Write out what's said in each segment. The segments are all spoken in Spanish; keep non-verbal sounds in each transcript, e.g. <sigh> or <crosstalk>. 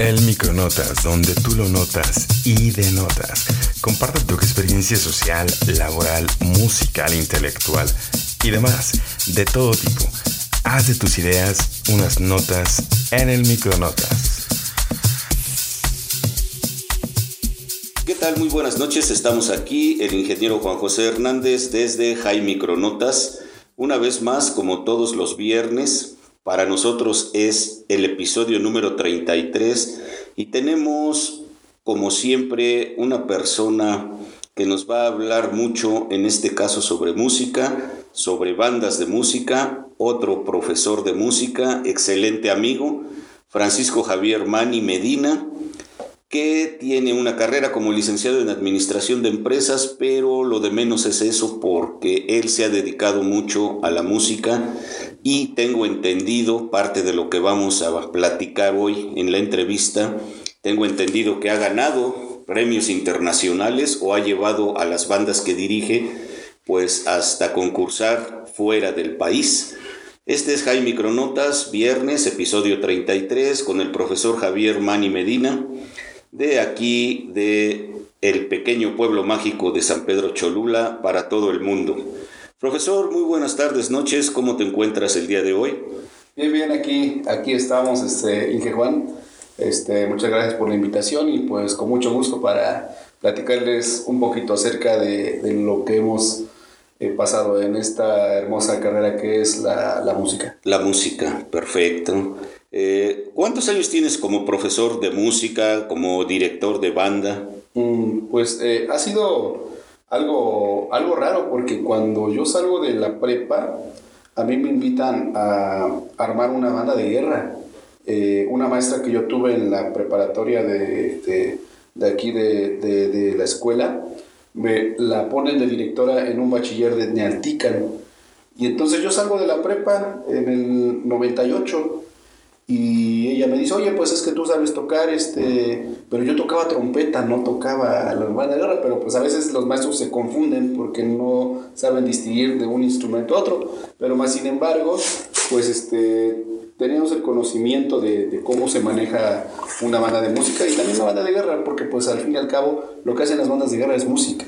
El Micronotas, donde tú lo notas y denotas. Comparte tu experiencia social, laboral, musical, intelectual y demás, de todo tipo. Haz de tus ideas unas notas en el Micronotas. ¿Qué tal? Muy buenas noches. Estamos aquí, el ingeniero Juan José Hernández desde High Micronotas. Una vez más, como todos los viernes, para nosotros es el episodio número 33 y tenemos, como siempre, una persona que nos va a hablar mucho, en este caso, sobre música, sobre bandas de música, otro profesor de música, excelente amigo, Francisco Javier Mani Medina, que tiene una carrera como licenciado en Administración de Empresas, pero lo de menos es eso porque él se ha dedicado mucho a la música y tengo entendido parte de lo que vamos a platicar hoy en la entrevista, tengo entendido que ha ganado premios internacionales o ha llevado a las bandas que dirige pues hasta concursar fuera del país. Este es Jaime Cronotas, viernes, episodio 33, con el profesor Javier Mani Medina de aquí, de el pequeño pueblo mágico de San Pedro Cholula para todo el mundo. Profesor, muy buenas tardes, noches, ¿cómo te encuentras el día de hoy? Bien, bien, aquí, aquí estamos, este, Inge Juan. Este, muchas gracias por la invitación y pues con mucho gusto para platicarles un poquito acerca de, de lo que hemos eh, pasado en esta hermosa carrera que es la, la música. La música, perfecto. Eh, ¿Cuántos años tienes como profesor de música, como director de banda? Mm, pues eh, ha sido algo, algo raro porque cuando yo salgo de la prepa, a mí me invitan a armar una banda de guerra. Eh, una maestra que yo tuve en la preparatoria de, de, aquí de, de, la escuela, me la ponen de directora en un bachiller de Nealtican. Y entonces yo salgo de la prepa en el 98 y ella me dice, oye, pues es que tú sabes tocar, este, pero yo tocaba trompeta, no tocaba la banda de guerra, pero pues a veces los maestros se confunden porque no saben distinguir de un instrumento a otro, pero más sin embargo, pues este, teníamos el conocimiento de, de, cómo se maneja una banda de música y también una banda de guerra, porque pues al fin y al cabo lo que hacen las bandas de guerra es música.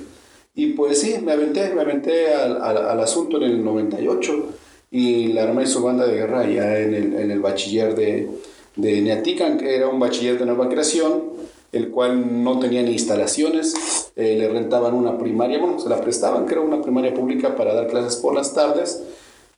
Y pues sí, me aventé, me aventé al, al, al asunto en el 98 y la armé su banda de guerra ya en el, en el bachiller de, de Neatican, que era un bachiller de nueva creación, el cual no tenía ni instalaciones, eh, le rentaban una primaria, bueno, se la prestaban, que era una primaria pública para dar clases por las tardes,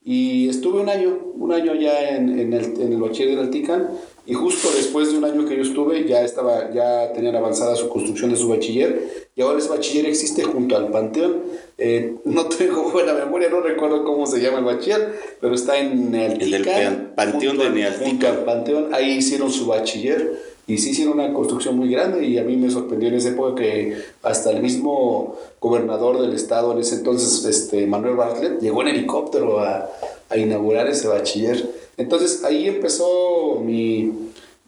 y estuve un año, un año ya en, en, el, en el bachiller de Neatican, y justo después de un año que yo estuve, ya, estaba, ya tenían avanzada su construcción de su bachiller, y ahora ese bachiller existe junto al Panteón. Eh, no tengo <laughs> buena memoria, no recuerdo cómo se llama el bachiller, pero está en Nealtica. El Panteón de Nealtica. Panteón, ahí hicieron su bachiller y sí hicieron una construcción muy grande y a mí me sorprendió en esa época que hasta el mismo gobernador del estado en ese entonces, este, Manuel Bartlett, llegó en helicóptero a, a inaugurar ese bachiller. Entonces ahí empezó mi,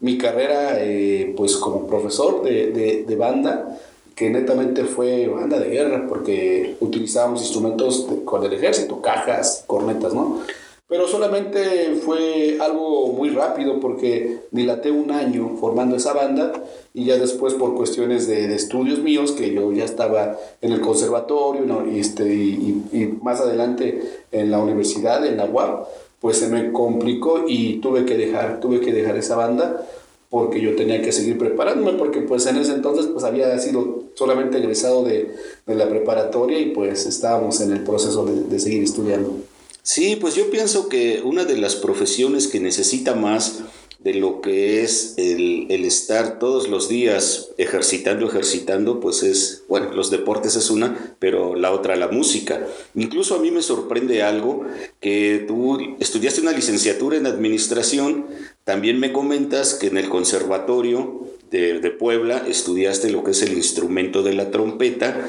mi carrera eh, pues como profesor de, de, de, banda, que netamente fue banda de guerra, porque utilizábamos instrumentos de, con el ejército, cajas, cornetas, ¿no? Pero solamente fue algo muy rápido porque dilaté un año formando esa banda y ya después por cuestiones de, de estudios míos, que yo ya estaba en el conservatorio ¿no? y, este, y, y, más adelante en la universidad, en la UAP, pues se me complicó y tuve que dejar, tuve que dejar esa banda porque yo tenía que seguir preparándome, porque pues en ese entonces pues había sido solamente egresado de, de la preparatoria y pues estábamos en el proceso de, de, seguir estudiando. Sí, pues yo pienso que una de las profesiones que necesita más de lo que es el, el, estar todos los días ejercitando, ejercitando, pues es, bueno, los deportes es una, pero la otra la música. Incluso a mí me sorprende algo, que tú estudiaste una licenciatura en administración, también me comentas que en el conservatorio de, de Puebla estudiaste lo que es el instrumento de la trompeta,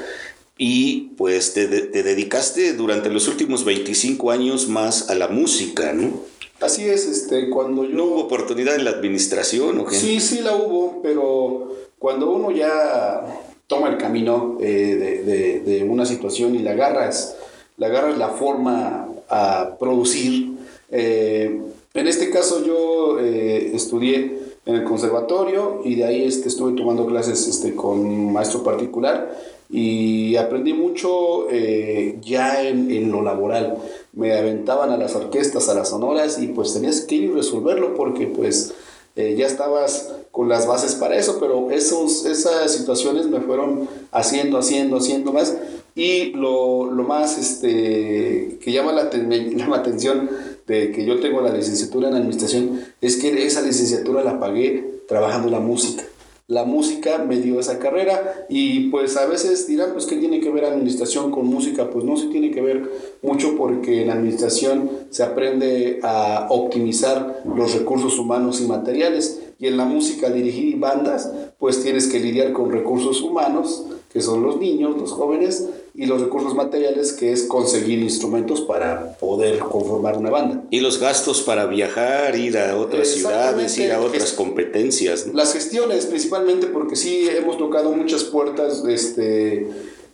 y pues te, te, dedicaste durante los últimos 25 años más a la música, ¿no? Así es, este, cuando yo... ¿No hubo oportunidad en la administración o qué? Sí, sí la hubo, pero cuando uno ya toma el camino eh, de, de, de, una situación y la agarras, la agarras la forma a producir. Eh, en este caso yo eh, estudié en el conservatorio y de ahí este, estuve tomando clases este, con maestro particular y aprendí mucho eh, ya en, lo laboral. Me aventaban a las orquestas, a las sonoras y pues tenías que ir resolverlo porque pues eh, ya estabas con las bases para eso, pero esos, esas situaciones me fueron haciendo, haciendo, haciendo más y lo, lo más este, que llama la, la <laughs> atención de que yo tengo la licenciatura en administración es que esa licenciatura la pagué trabajando la música la música me dio esa carrera y pues a veces dirán, pues ¿qué tiene que ver administración con música? Pues no se tiene que ver mucho porque en administración se aprende a optimizar los recursos humanos y materiales y en la música dirigir bandas, pues tienes que lidiar con recursos humanos, que son los niños, los jóvenes, y los recursos materiales, que es conseguir instrumentos para poder conformar una banda. Y los gastos para viajar, ir a otras ciudades, ir a otras competencias. Las gestiones, principalmente, porque sí hemos tocado muchas puertas este,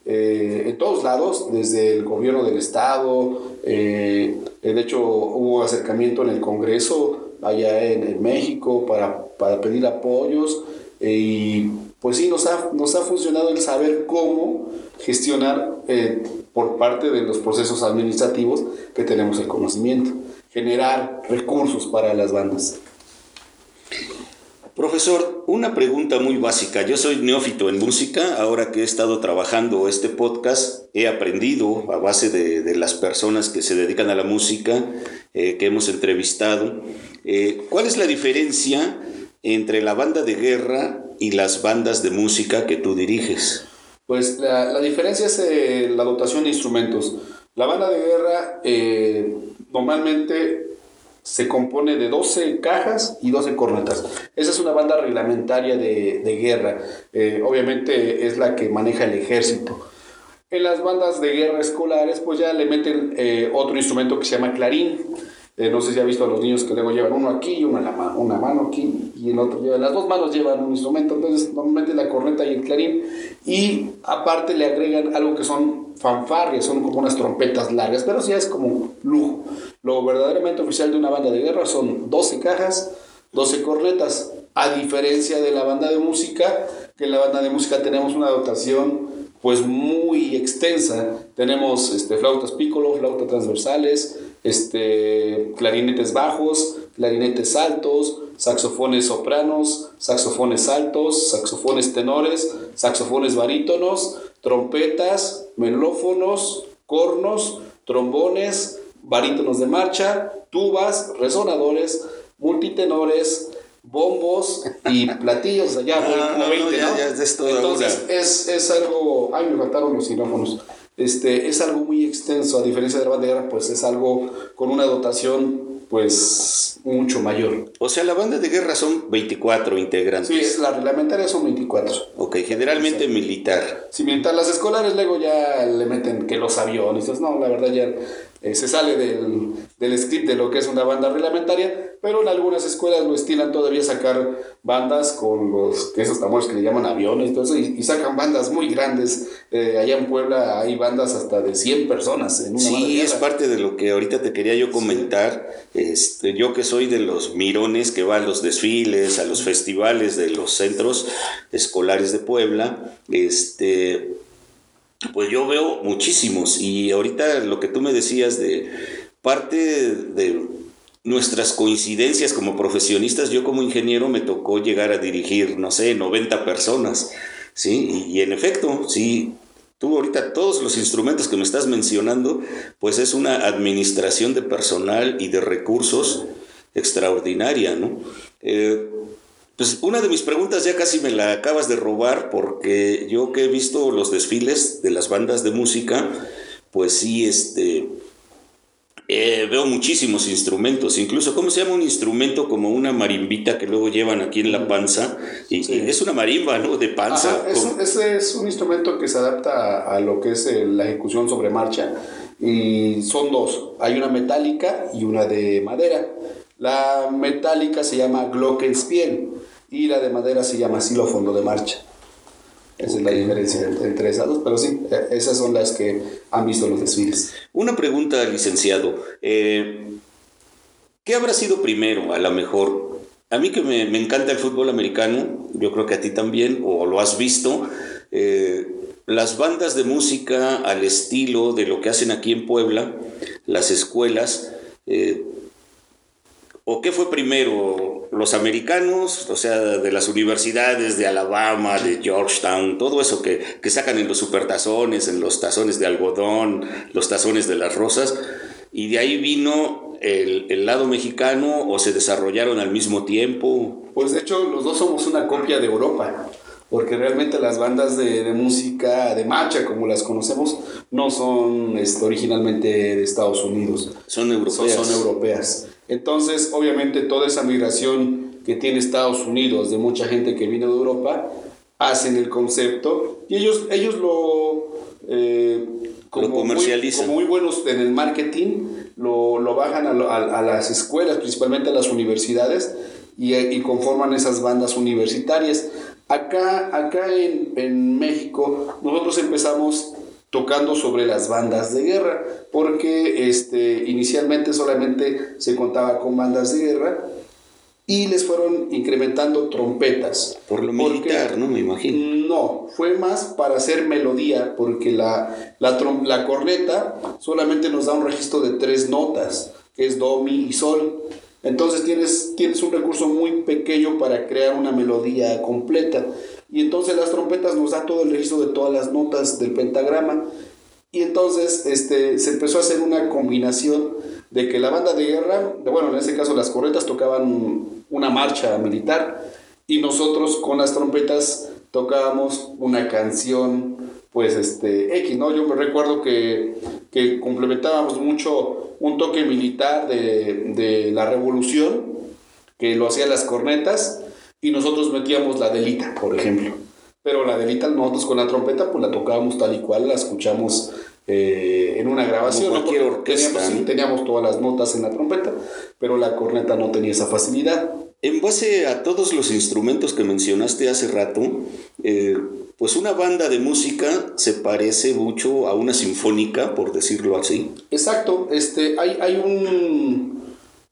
eh, en todos lados, desde el gobierno del Estado, eh, de hecho hubo acercamiento en el Congreso allá en, México para, para, pedir apoyos eh, y pues sí, nos ha, nos ha funcionado el saber cómo gestionar eh, por parte de los procesos administrativos que tenemos el conocimiento, generar recursos para las bandas. Profesor, una pregunta muy básica. Yo soy neófito en música. Ahora que he estado trabajando este podcast, he aprendido a base de, las personas que se dedican a la música, eh, que hemos entrevistado, eh, cuál es la diferencia entre la banda de guerra y las bandas de música que tú diriges? Pues la, diferencia es eh, la dotación de instrumentos. La banda de guerra eh, normalmente se compone de 12 cajas y 12 cornetas. Esa es una banda reglamentaria de, guerra. Eh, obviamente es la que maneja el ejército. En las bandas de guerra escolares, pues ya le meten otro instrumento que se llama clarín. Eh, no sé si ha visto a los niños que luego llevan uno aquí y una, la una mano aquí y el otro lleva, las dos manos llevan un instrumento, entonces normalmente la corneta y el clarín y aparte le agregan algo que son fanfarrias, son como unas trompetas largas, pero sí es como lujo. Lo verdaderamente oficial de una banda de guerra son 12 cajas, 12 cornetas, a diferencia de la banda de música, que en la banda de música tenemos una dotación pues muy extensa. Tenemos este, flautas piccolo, flautas transversales, este, clarinetes bajos, clarinetes altos, saxofones sopranos, saxofones altos, saxofones tenores, saxofones barítonos, trompetas, melófonos, cornos, trombones, barítonos de marcha, tubas, resonadores, multitenores, bombos y <laughs> platillos, allá ah, como 20, Entonces es, es, algo, ay me faltaron los sinófonos, este, es algo muy extenso, a diferencia de la bandera, pues es algo con una dotación pues mucho mayor. O sea, la banda de guerra son 24 integrantes. Sí, la reglamentaria son 24. Ok, generalmente militar. Sí, militar. Las escolares luego ya le meten que los aviones. No, la verdad ya eh, se sale del, del, script de lo que es una banda reglamentaria, pero en algunas escuelas lo estilan todavía sacar bandas con los, esos tambores que le llaman aviones, entonces, y, sacan bandas muy grandes. Eh, allá en Puebla hay bandas hasta de 100 personas en una Sí, es parte de lo que ahorita te quería yo comentar. Este, yo que soy de los mirones que van a los desfiles, a los festivales de los centros escolares de Puebla, este pues yo veo muchísimos y ahorita lo que tú me decías de parte de nuestras coincidencias como profesionistas, yo como ingeniero me tocó llegar a dirigir, no sé, 90 personas, ¿sí? Y, en efecto, sí, tú ahorita todos los instrumentos que me estás mencionando, pues es una administración de personal y de recursos extraordinaria, ¿no? Eh, pues una de mis preguntas ya casi me la acabas de robar porque yo que he visto los desfiles de las bandas de música, pues sí, este, eh, veo muchísimos instrumentos, incluso, ¿cómo se llama un instrumento como una marimbita que luego llevan aquí en la panza? Y, es una marimba, ¿no? De panza. ese es un instrumento que se adapta a, lo que es la ejecución sobre marcha y son dos, hay una metálica y una de madera. La metálica se llama glockenspiel y la de madera se llama xilófono de marcha. Esa es la diferencia entre esas dos, pero sí, e, esas son las que han visto los desfiles. Una pregunta, licenciado. Eh, ¿Qué habrá sido primero, a lo mejor, A mí que me, encanta el fútbol americano, yo creo que a ti también, o lo has visto, eh, las bandas de música al estilo de lo que hacen aquí en Puebla, las escuelas, eh, ¿o qué fue primero? ¿Los americanos, o sea, de las universidades de Alabama, de Georgetown, todo eso que, que sacan en los supertazones, en los tazones de algodón, los tazones de las rosas? Y de ahí vino el, el, lado mexicano o se desarrollaron al mismo tiempo? Pues de hecho los dos somos una copia de Europa porque realmente las bandas de, música de marcha, como las conocemos, no son este, originalmente de Estados Unidos. Son europeas. Son, europeas. Entonces, obviamente, toda esa migración que tiene Estados Unidos de mucha gente que vino de Europa, hacen el concepto y ellos, ellos lo... Eh, como, comercializan. Muy, como muy buenos en el marketing, lo, lo bajan a, a, a, las escuelas, principalmente a las universidades, y, y conforman esas bandas universitarias. Acá, acá en, en México, nosotros empezamos tocando sobre las bandas de guerra, porque este, inicialmente solamente se contaba con bandas de guerra y les fueron incrementando trompetas. Por lo militar, ¿no? Me imagino. No, fue más para hacer melodía, porque la, la, la corneta solamente nos da un registro de tres notas, que es do, mi y sol. Entonces tienes, tienes un recurso muy pequeño para crear una melodía completa. Y entonces las trompetas nos da todo el registro de todas las notas del pentagrama. Y entonces este, se empezó a hacer una combinación de que la banda de guerra, bueno, en este caso las corretas tocaban una marcha militar y nosotros con las trompetas tocábamos una canción pues este X, ¿no? Yo me recuerdo que, que complementábamos mucho un toque militar de, de, la revolución, que lo hacían las cornetas, y nosotros metíamos la delita, por ejemplo. Pero la delita nosotros con la trompeta pues la tocábamos tal y cual, la escuchamos eh, en una grabación. Como cualquier orquesta. Teníamos, teníamos todas las notas en la trompeta, pero la corneta no tenía esa facilidad. En base a todos los instrumentos que mencionaste hace rato, eh, pues una banda de música se parece mucho a una sinfónica, por decirlo así. Exacto, este, hay, hay un,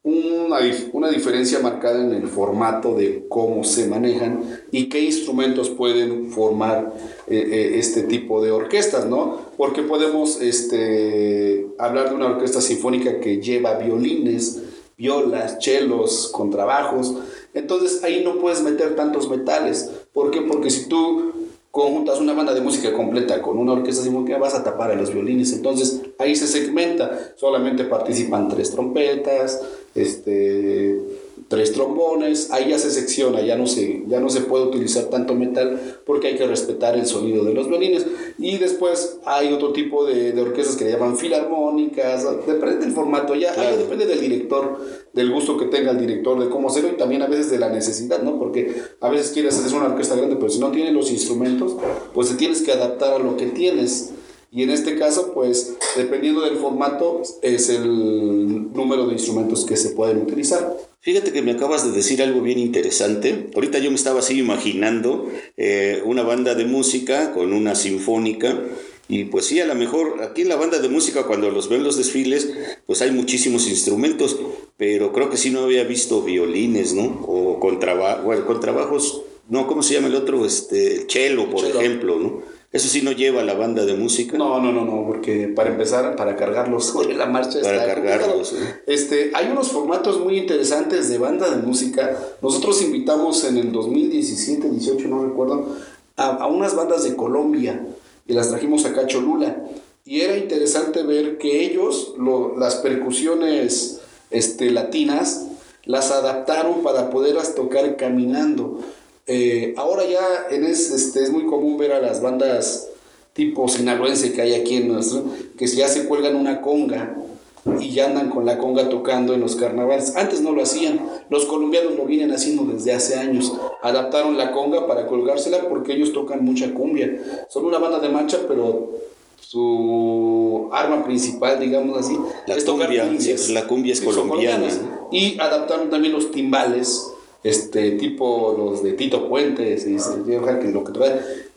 una, una, diferencia marcada en el formato de cómo se manejan y qué instrumentos pueden formar eh, eh, este tipo de orquestas, ¿no? Porque podemos este, hablar de una orquesta sinfónica que lleva violines, violas, chelos, contrabajos. Entonces ahí no puedes meter tantos metales. ¿Por qué? Porque si tú conjuntas una banda de música completa con una orquesta sinfónica, vas a tapar a los violines. Entonces ahí se segmenta, solamente participan tres trompetas, este, tres trombones, ahí ya se secciona, ya no se, ya no se puede utilizar tanto metal porque hay que respetar el sonido de los violines. Y después hay otro tipo de, de orquestas que le llaman filarmónicas, depende del formato, ya depende del director, del gusto que tenga el director, de cómo hacerlo y también a veces de la necesidad, ¿no? Porque a veces quieres hacer una orquesta grande, pero si no tienes los instrumentos, pues te tienes que adaptar a lo que tienes. Y en este caso, pues, dependiendo del formato, es el número de instrumentos que se pueden utilizar. Fíjate que me acabas de decir algo bien interesante. Ahorita yo me estaba así imaginando eh, una banda de música con una sinfónica. Y pues sí, a lo mejor aquí en la banda de música, cuando los ven los desfiles, pues hay muchísimos instrumentos, pero creo que sí no había visto violines, ¿no? O contrabajos, bueno, contrabajos, no, ¿cómo se llama el otro? Este, cello, por ejemplo, ¿no? Eso sí no lleva la banda de música. No, no, no, no, porque para empezar, para cargarlos sobre <laughs> la marcha. Para cargarlos. Este, hay unos formatos muy interesantes de banda de música. Nosotros invitamos en el 2017, 18, no recuerdo, a, unas bandas de Colombia y las trajimos acá a Cholula. Y era interesante ver que ellos, las percusiones este, latinas, las adaptaron para poderlas tocar caminando. Eh, ahora ya en es, este, es muy común ver a las bandas tipo sinaloense que hay aquí en nuestro, que ya se cuelgan una conga y ya andan con la conga tocando en los carnavales. Antes no lo hacían, los colombianos lo vienen haciendo desde hace años. Adaptaron la conga para colgársela porque ellos tocan mucha cumbia. Son una banda de marcha, pero su arma principal, digamos así, la es tocar cumbia, La cumbia es colombiana. Y adaptaron también los timbales este tipo los de Tito Puentes y lo que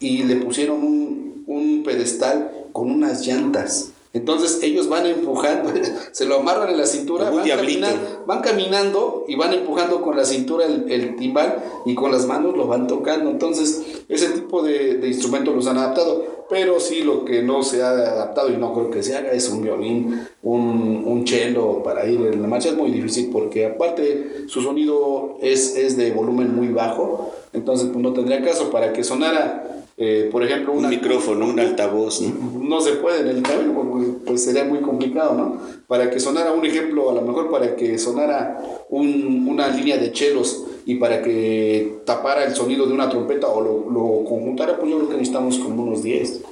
y le pusieron un, un pedestal con unas llantas. Entonces ellos van empujando, <laughs> se lo amarran en la cintura, van caminando, van caminando, y van empujando con la cintura el, timbal y con las manos lo van tocando. Entonces ese tipo de, de instrumentos los han adaptado. Pero sí lo que no se ha adaptado y no creo que se haga es un violín, un, un cello para ir en la marcha. Es muy difícil porque aparte su sonido es, es de volumen muy bajo. Entonces pues no tendría caso para que sonara eh, por ejemplo, un micrófono, un altavoz, ¿no? No se puede en el cabello, pues, pues sería muy complicado, ¿no? Para que sonara un ejemplo, a lo mejor para que sonara un, una línea de chelos y para que tapara el sonido de una trompeta o lo, lo conjuntara, pues yo creo que necesitamos como unos 10.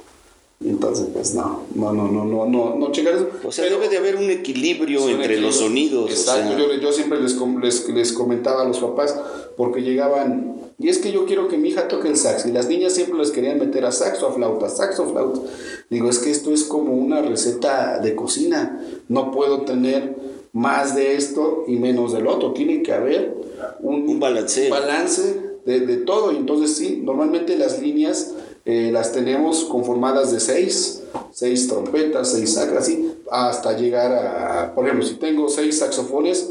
Entonces, pues no, no, no, no, no, no, no checar eso. O sea, debe de haber un equilibrio entre los sonidos. Exacto, yo, yo, siempre les, les, les comentaba a los papás, porque llegaban y es que yo quiero que mi hija toque el sax. Y las niñas siempre les querían meter a saxo, a flauta, saxo, a flauta. Digo, es que esto es como una receta de cocina. No puedo tener más de esto y menos del otro. Tiene que haber un, balance, balance de, de, todo. Y entonces sí, normalmente las líneas eh, las tenemos conformadas de seis, seis trompetas, seis sacras, así, hasta llegar a, por ejemplo, si tengo seis saxofones,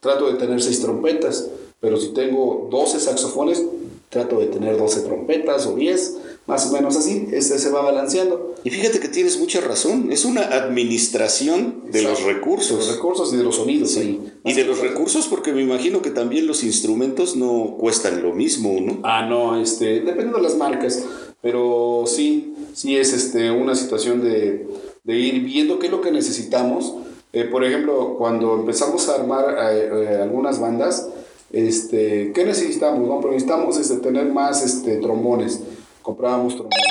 trato de tener seis trompetas pero si tengo 12 saxofones, trato de tener 12 trompetas o 10, más o menos así, este se va balanceando. Y fíjate que tienes mucha razón, es una administración de los recursos. De los recursos y de los sonidos. Sí. Y de los recursos porque me imagino que también los instrumentos no cuestan lo mismo, ¿no? Ah, no, este, dependiendo de las marcas, pero sí, sí es este, una situación de, de ir viendo qué es lo que necesitamos. Eh, por ejemplo, cuando empezamos a armar eh, eh, algunas bandas, este, ¿Qué necesitamos? No? necesitamos este, tener más este, trombones. Comprábamos trombones.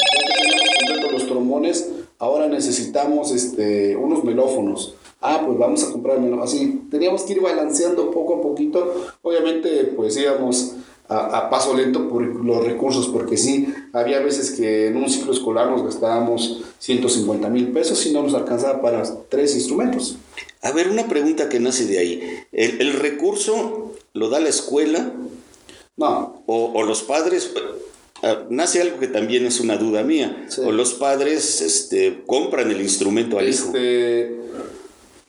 Los trombones, ahora necesitamos este, unos melófonos. Ah, pues vamos a comprar melófonos. Así, teníamos que ir balanceando poco a poquito. Obviamente, pues íbamos a, a, paso lento por los recursos, porque sí, había veces que en un ciclo escolar nos gastábamos 150 mil pesos y no nos alcanzaba para tres instrumentos. A ver, una pregunta que nace de ahí. El recurso lo da la escuela. No. O, los padres. Ah, nace algo que también es una duda mía. O los padres este, compran el instrumento al hijo. Este,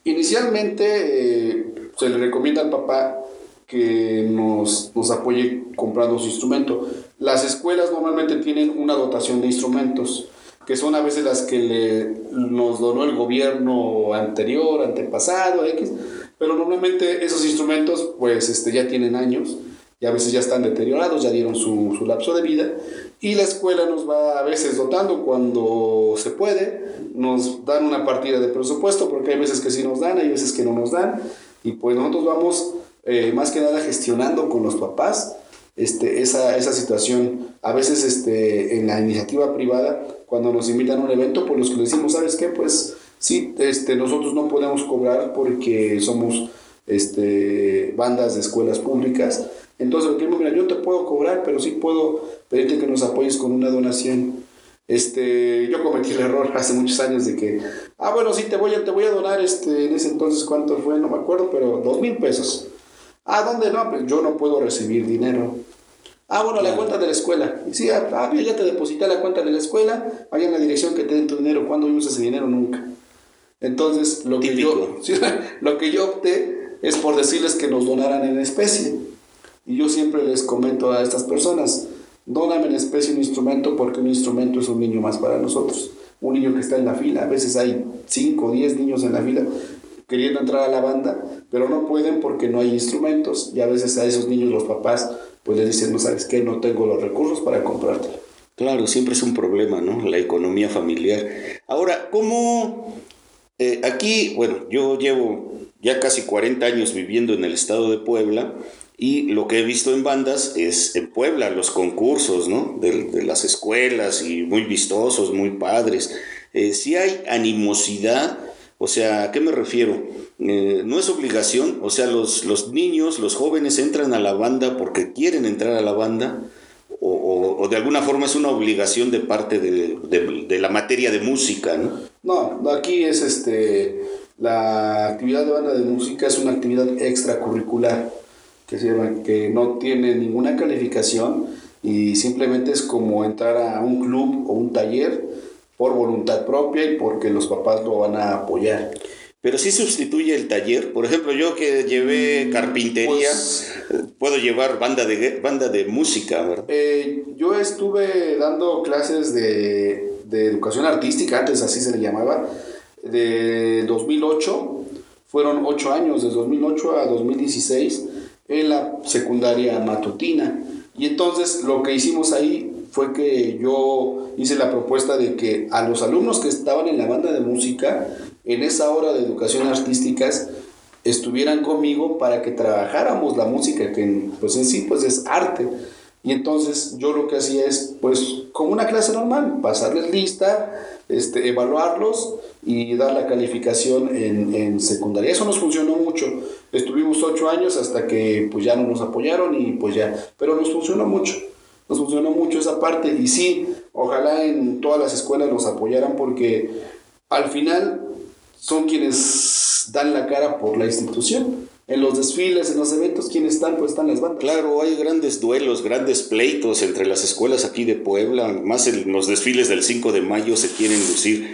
inicialmente eh, se le recomienda al papá que nos, nos apoye comprando su instrumento. Las escuelas normalmente tienen una dotación de instrumentos que son a veces las que le, nos donó el gobierno anterior, antepasado, X, pero normalmente esos instrumentos pues este, ya tienen años y a veces ya están deteriorados, ya dieron su, su lapso de vida y la escuela nos va a veces dotando cuando se puede, nos dan una partida de presupuesto porque hay veces que sí nos dan, hay veces que no nos dan y pues nosotros vamos eh, más que nada gestionando con los papás este, esa, esa situación. A veces este, en la iniciativa privada, cuando nos invitan a un evento, pues los que decimos, ¿sabes qué? Pues Sí, este, nosotros no podemos cobrar porque somos este, bandas de escuelas públicas. Entonces, mira, yo te puedo cobrar, pero sí puedo pedirte que nos apoyes con una donación. Este, yo cometí el error hace muchos años de que, ah, bueno, sí, te voy a, te voy a donar, este, en ese entonces, ¿cuánto fue? No me acuerdo, pero dos mil pesos. Ah, ¿dónde no? Pues yo no puedo recibir dinero. Ah, bueno, la cuenta de la escuela. Sí, ah, ah ya te deposité la cuenta de la escuela, en la dirección que te den tu dinero. ¿Cuándo usas ese dinero? Nunca. Entonces, lo que, yo, <laughs> lo que yo opté es por decirles que nos donaran en especie. Y yo siempre les comento a estas personas, dóname en especie un instrumento porque un instrumento es un niño más para nosotros. Un niño que está en la fila, a veces hay 5 o 10 niños en la fila queriendo entrar a la banda, pero no pueden porque no hay instrumentos y a veces a esos niños los papás pues les dicen, no sabes qué, no tengo los recursos para comprártelo. Claro, siempre es un problema, ¿no? La economía familiar. Ahora, ¿cómo eh, aquí, bueno, yo llevo ya casi 40 años viviendo en el estado de Puebla y lo que he visto en bandas es en Puebla los concursos, ¿no? De, las escuelas y muy vistosos, muy padres. Eh, si hay animosidad, o sea, ¿a qué me refiero? Eh, no es obligación, o sea, los, los niños, los jóvenes entran a la banda porque quieren entrar a la banda o, de alguna forma es una obligación de parte de, la materia de música, ¿no? No, aquí es este, la actividad de banda de música es una actividad extracurricular, que, se que no tiene ninguna calificación y simplemente es como entrar a un club o un taller por voluntad propia y porque los papás lo van a apoyar. Pero sí sustituye el taller. Por ejemplo, yo que llevé mm, carpintería, pues, puedo llevar banda de, banda de música, ¿verdad? Eh, yo estuve dando clases de, de, educación artística, antes así se le llamaba, de 2008. Fueron ocho años, de 2008 a 2016, en la secundaria matutina. Y entonces lo que hicimos ahí fue que yo hice la propuesta de que a los alumnos que estaban en la banda de música, en esa hora de educación artísticas, estuvieran conmigo para que trabajáramos la música, que pues en sí pues es arte. Y entonces yo lo que hacía es, pues, como una clase normal, pasarles lista, este, evaluarlos y dar la calificación en, en, secundaria. Eso nos funcionó mucho. Estuvimos ocho años hasta que pues ya no nos apoyaron y pues ya, pero nos funcionó mucho. Nos funcionó mucho esa parte y sí, ojalá en todas las escuelas nos apoyaran porque al final son quienes dan la cara por la institución en los desfiles, en los eventos, ¿quiénes están? Pues están las bandas. Claro, hay grandes duelos, grandes pleitos entre las escuelas aquí de Puebla, más en los desfiles del 5 de mayo se quieren lucir,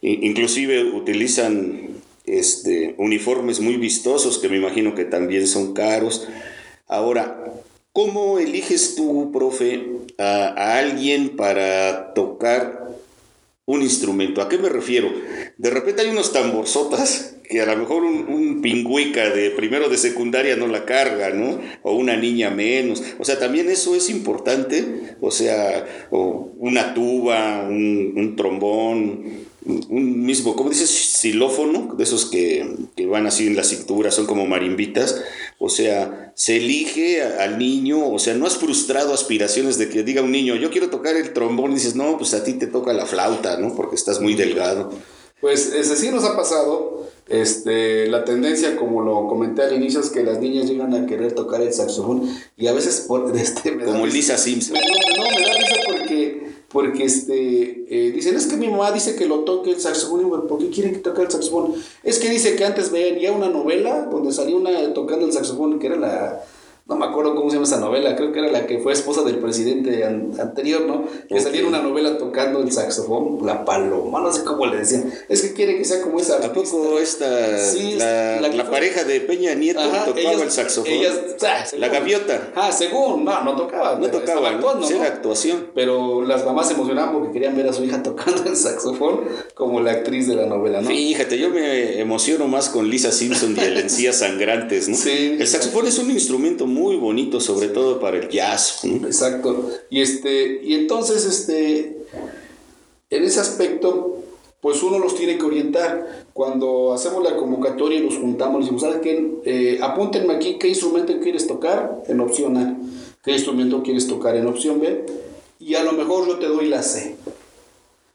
inclusive utilizan este, uniformes muy vistosos que me imagino que también son caros. Ahora, ¿cómo eliges tú, profe, a, a alguien para tocar un instrumento? ¿A qué me refiero? De repente hay unos tamborzotas que a lo mejor un, un, pingüica de primero de secundaria no la carga, ¿no? O una niña menos. O sea, también eso es importante. O sea, o una tuba, un, trombón, un mismo, ¿cómo dices? Xilófono, de esos que, que, van así en la cintura, son como marimbitas. O sea, se elige al niño, o sea, no has frustrado aspiraciones de que diga un niño, yo quiero tocar el trombón, y dices, no, pues a ti te toca la flauta, ¿no? Porque estás muy delgado. Pues ese sí nos ha pasado. Este, la tendencia, como lo comenté al inicio, es que las niñas llegan a querer tocar el saxofón y a veces por, <laughs> este, como Lisa Simpson. No, me da risa porque, porque este, eh, dicen, es que mi mamá dice que lo toque el saxofón. Y ¿por qué quieren que toque el saxofón? Es que dice que antes veían ya una novela donde salía una tocando el saxofón, que era la no me acuerdo cómo se llama esa novela, creo que era la que fue esposa del presidente anterior, ¿no? Que salía en una novela tocando el saxofón, la paloma, no sé cómo le decían. Es que quiere que sea como esa ¿A poco esta, sí, la, la, pareja de Peña Nieto tocaba el saxofón? la gaviota. Ah, según, no, no tocaba. No tocaba, actuando, ¿no? Era actuación. Pero las mamás se emocionaban porque querían ver a su hija <laughs> tocando el saxofón como la actriz de la novela, ¿no? Fíjate, yo me emociono más con Lisa Simpson y el Encías Sangrantes, ¿no? Sí. El saxofón es un instrumento muy bonito, sobre todo para el jazz. Exacto. Y, este, y entonces, este, en ese aspecto, pues uno los tiene que orientar. Cuando hacemos la convocatoria y los juntamos, decimos, ¿sabes qué? Eh, apúntenme aquí qué instrumento quieres tocar en opción A, qué instrumento quieres tocar en opción B, y a lo mejor yo te doy la C.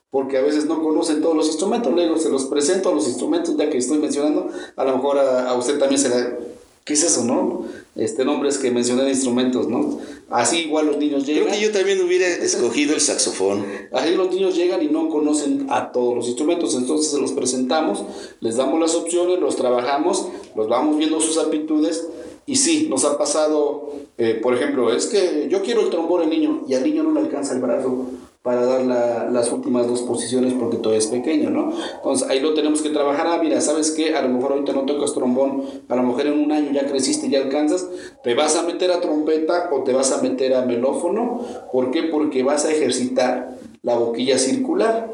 Porque a veces no conocen todos los instrumentos, luego se los presento a los instrumentos ya que estoy mencionando, a lo mejor a, a usted también se le ¿qué es eso, no? Este, nombres que mencioné de instrumentos, ¿no? Así igual los niños llegan. Creo que yo también hubiera escogido el saxofón. Así los niños llegan y no conocen a todos los instrumentos, entonces se los presentamos, les damos las opciones, los trabajamos, los vamos viendo sus aptitudes y sí, nos ha pasado, eh, por ejemplo, es que yo quiero el trombón al niño y al niño no le alcanza el brazo para dar las últimas dos posiciones porque todavía es pequeño, ¿no? Entonces ahí lo tenemos que trabajar. Ah, mira, ¿sabes qué? A lo mejor ahorita no tocas trombón, a lo mejor en un año ya creciste y ya alcanzas, te vas a meter a trompeta o te vas a meter a melófono. ¿Por qué? Porque vas a ejercitar la boquilla circular.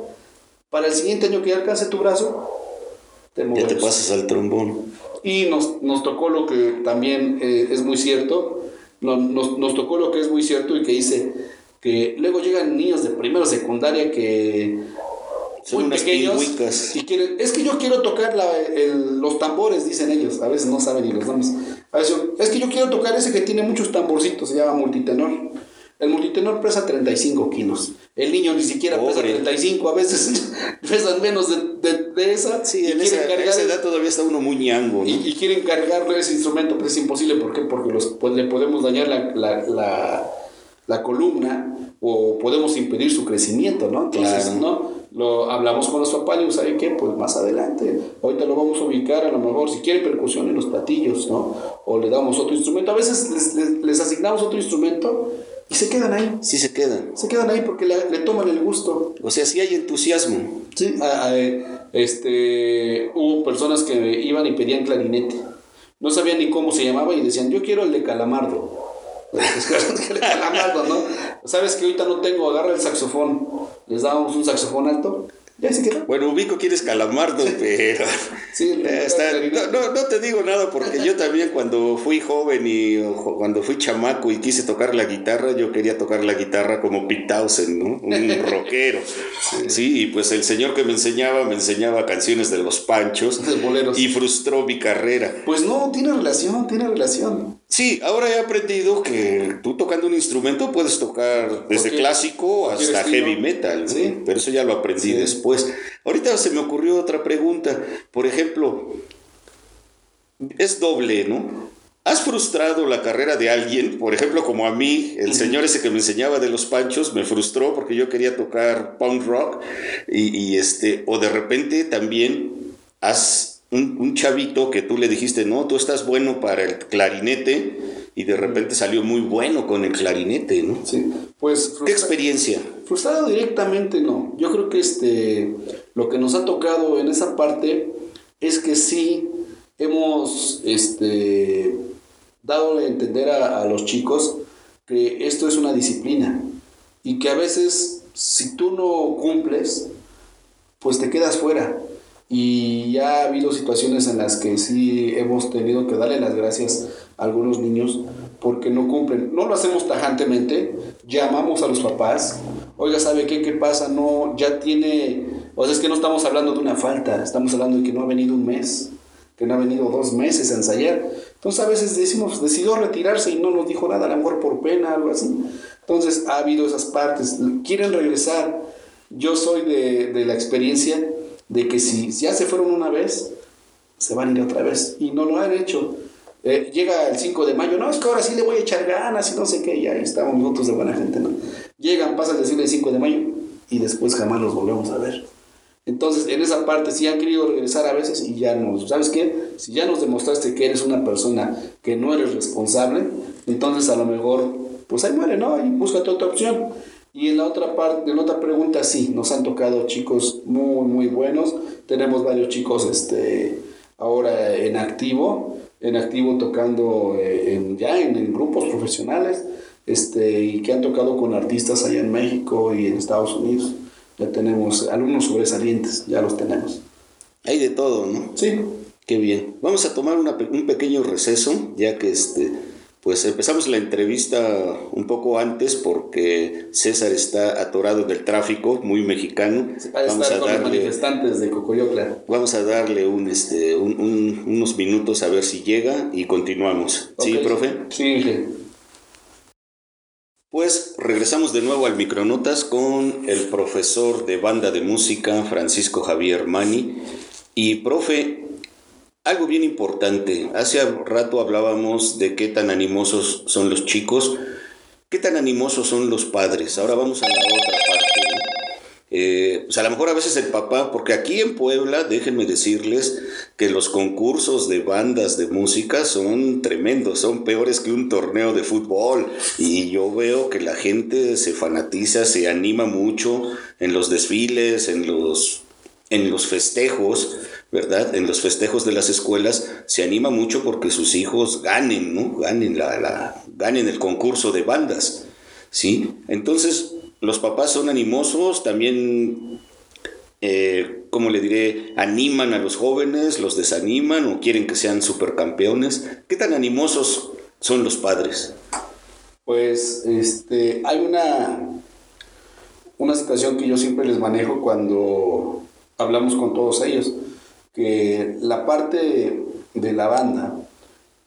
Para el siguiente año que ya alcance tu brazo, te Ya te pasas al trombón. Y nos, nos tocó lo que también eh, es muy cierto, nos, nos, nos tocó lo que es muy cierto y que dice que luego llegan niños de primero secundaria que son muy pequeños y quieren, es que yo quiero tocar los tambores, dicen ellos, a veces no saben ni los nombres. es que yo quiero tocar ese que tiene muchos tamborcitos, se llama multitenor. El multitenor pesa 35 kilos. El niño ni siquiera pesa 35, a veces <laughs> pesan menos de, de, esa. Sí, en esa, edad todavía está uno muy ñango. Y, quieren cargarle ese instrumento, pero es imposible. ¿Por qué? Porque los, pues, le podemos dañar la la columna o podemos impedir su crecimiento, ¿no? Entonces, ¿no? Lo hablamos con los papás y ¿sabe qué? Pues más adelante, ahorita lo vamos a ubicar a lo mejor, si quiere percusión en los platillos, ¿no? O le damos otro instrumento. A veces les, les, asignamos otro instrumento y se quedan ahí. Sí se quedan. Se quedan ahí porque le, le toman el gusto. O sea, sí hay entusiasmo. Sí, a- a- este, hubo personas que iban y pedían clarinete. No sabían ni cómo se llamaba y decían, yo quiero el de Calamardo. <laughs> ¿no? Sabes que ahorita no tengo, agarra el saxofón. Les dábamos un saxofón alto. Ya se quedó. Bueno, ubico quién es Calamardo, <laughs> pero... Sí, Eh, está- no, no, no te digo nada porque yo también cuando fui joven y cuando fui chamaco y quise tocar la guitarra, yo quería tocar la guitarra como Pete Townshend, ¿no? Un <laughs> rockero. Sí. y pues el señor que me enseñaba me enseñaba canciones de los Panchos De boleros. y frustró mi carrera. Pues no, tiene relación, tiene relación. Sí, ahora he aprendido que tú tocando un instrumento puedes tocar desde clásico hasta heavy metal, ¿no? Sí. pero eso ya lo aprendí Sí. después. Ahorita se me ocurrió otra pregunta. Por ejemplo, es doble, ¿no? ¿Has frustrado la carrera de alguien? Por ejemplo, como a mí, el señor ese que me enseñaba de los panchos me frustró porque yo quería tocar punk rock y, y este, o de repente también has un, un chavito que tú le dijiste, no, tú estás bueno para el clarinete y de repente salió muy bueno con el clarinete, ¿no? Sí. Pues ¿Qué experiencia? Frustrado directamente no. Yo creo que este lo que nos ha tocado en esa parte es que sí hemos este dado a entender a, a los chicos que esto es una disciplina y que a veces si tú no cumples pues te quedas fuera y ya ha habido situaciones en las que sí hemos tenido que darle las gracias a algunos niños porque no cumplen. No lo hacemos tajantemente, llamamos a los papás, oiga, ¿sabe qué? ¿Qué pasa? No, ya tiene, o sea, es que no estamos hablando de una falta, estamos hablando de que no ha venido un mes, que no ha venido dos meses a ensayar. Entonces a veces decimos, decidió retirarse y no nos dijo nada, a lo mejor por pena, algo así. Entonces ha habido esas partes, quieren regresar. Yo soy de, de la experiencia de que si ya se fueron una vez, se van a ir otra vez. Y no lo han hecho. Eh, llega el 5 de mayo, no, es que ahora sí le voy a echar ganas y no sé qué, y ahí estamos nosotros de buena gente, ¿no? Llegan, pasan el decirle el 5 de mayo y después jamás los volvemos a ver. Entonces, en esa parte sí han querido regresar a veces y ya nos, ¿sabes qué? Si ya nos demostraste que eres una persona que no eres responsable, entonces a lo mejor, pues ahí muere, ¿no? Y búscate otra opción. Y en la otra parte, en la otra pregunta, sí, nos han tocado chicos muy, muy buenos. Tenemos varios chicos, este, ahora en activo, en activo tocando eh, en, ya en, en grupos profesionales, este, y que han tocado con artistas allá en México y en Estados Unidos. Ya tenemos alumnos sobresalientes, ya los tenemos. Hay de todo, ¿no? Sí, Qué bien. Vamos a tomar una un pequeño receso, ya que este, pues empezamos la entrevista un poco antes porque César está atorado en el tráfico, muy mexicano. para Vamos a darle, manifestantes de Cocoyocla. vamos a darle un, este, un- un- unos minutos a ver si llega y continuamos. ¿Sí, profe? Sí, sí. Pues regresamos de nuevo al Micronotas con el profesor de banda de música Francisco Javier Mani. Y profe, algo bien importante, hace rato hablábamos de qué tan animosos son los chicos, qué tan animosos son los padres. Ahora vamos a la otra parte. ¿no? Eh, pues a lo mejor a veces el papá, porque aquí en Puebla, déjenme decirles que los concursos de bandas de música son tremendos, son peores que un torneo de fútbol. Y yo veo que la gente se fanatiza, se anima mucho en los desfiles, en los, en los festejos, ¿verdad? En los festejos de las escuelas se anima mucho porque sus hijos ganen, ¿no? Ganen, la, ganen el concurso de bandas, ¿sí? Entonces, los papás son animosos, también, eh, ¿cómo le diré? Animan a los jóvenes, los desaniman o quieren que sean supercampeones. ¿Qué tan animosos son los padres? Pues este, hay una, una situación que yo siempre les manejo cuando hablamos con todos ellos, que la parte de la banda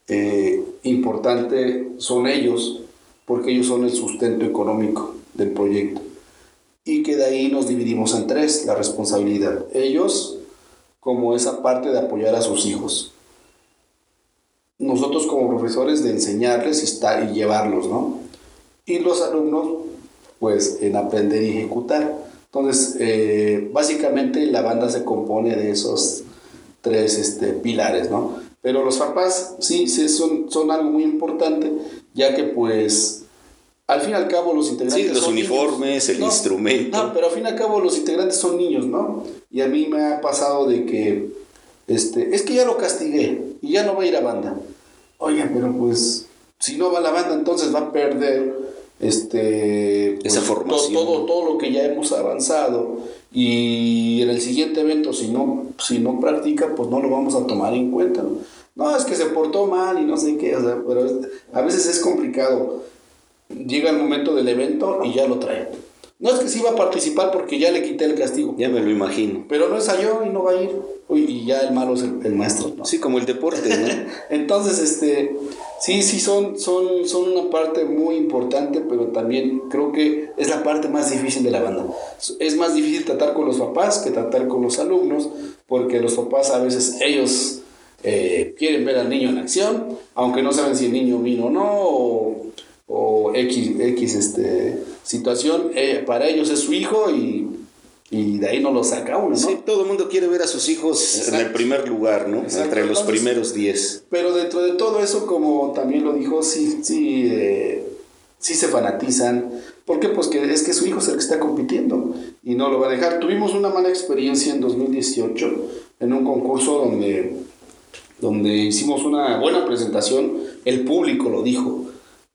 eh, importante son ellos, porque ellos son el sustento económico del proyecto. Y que de ahí nos dividimos en tres, la responsabilidad. Ellos como esa parte de apoyar a sus hijos. Nosotros como profesores de enseñarles y, estar, y llevarlos, ¿no? Y los alumnos, pues, en aprender y ejecutar. Entonces, eh, básicamente la banda se compone de esos tres este, pilares, ¿no? Pero los papás sí, sí son, son algo muy importante, ya que pues al fin y al cabo los integrantes. Sí, los uniformes, el instrumento. No, pero al fin y al cabo los integrantes son niños, ¿no? Y a mí me ha pasado de que, este, es que ya lo castigué y ya no va a ir a banda. Oye, pero pues, si no va a la banda, entonces va a perder este esa pues, formación todo, todo, lo que ya hemos avanzado y en el siguiente evento si no si no practica pues no lo vamos a tomar en cuenta no, no es que se portó mal y no sé qué o sea, pero a veces es complicado llega el momento del evento y ya lo trae. No es que sí va a participar porque ya le quité el castigo. Ya me lo imagino. Pero no ensayó y no va a ir. Y ya el malo es el, maestro. ¿no? Sí, como el deporte, ¿no? <laughs> Entonces, este, sí, sí, son, son, son una parte muy importante, pero también creo que es la parte más difícil de la banda. Es más difícil tratar con los papás que tratar con los alumnos, porque los papás a veces ellos eh, quieren ver al niño en acción, aunque no saben si el niño vino o no, o X, X este, situación, eh, para ellos es su hijo y, y, de ahí no lo saca uno, ¿no? Sí, todo el mundo quiere ver a sus hijos en el primer lugar, ¿no? Entre los primeros 10. Pero dentro de todo eso, como también lo dijo, sí, sí, eh, sí se fanatizan. ¿Por qué? Pues que es que su hijo es el que está compitiendo y no lo va a dejar. Tuvimos una mala experiencia en 2018 en un concurso donde, donde hicimos una buena presentación, el público lo dijo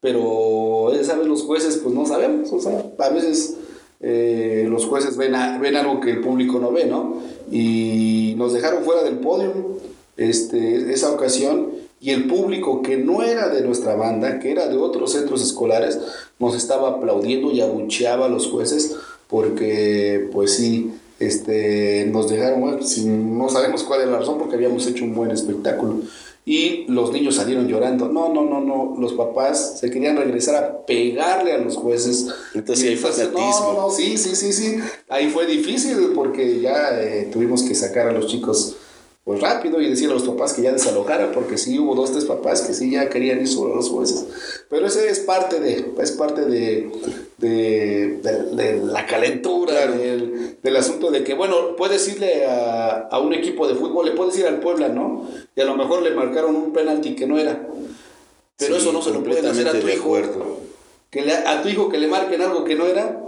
pero ¿sabes? los jueces pues no sabemos, o sea, a veces eh, los jueces ven, ven algo que el público no ve, ¿no? Y nos dejaron fuera del podio este, esa ocasión y el público que no era de nuestra banda, que era de otros centros escolares, nos estaba aplaudiendo y abucheaba a los jueces porque pues sí, este, nos dejaron, bueno, no sabemos cuál es la razón porque habíamos hecho un buen espectáculo y los niños salieron llorando. No, no, no, no, los papás se querían regresar a pegarle a los jueces. Entonces, ahí fue No, no, sí, sí, sí, sí. Ahí fue difícil porque ya eh, tuvimos que sacar a los chicos pues rápido y decir a los papás que ya desalojaran, porque sí hubo dos, tres papás que sí ya querían ir sobre los jueces. Pero ese es parte de, es parte de, de, de, la calentura, del, del, asunto de que, bueno, puedes irle a, a, un equipo de fútbol, le puedes ir al Puebla, ¿no? Y a lo mejor le marcaron un penalti que no era. Pero eso no se lo pueden hacer a tu hijo. Que le, a tu hijo que le marquen algo que no era,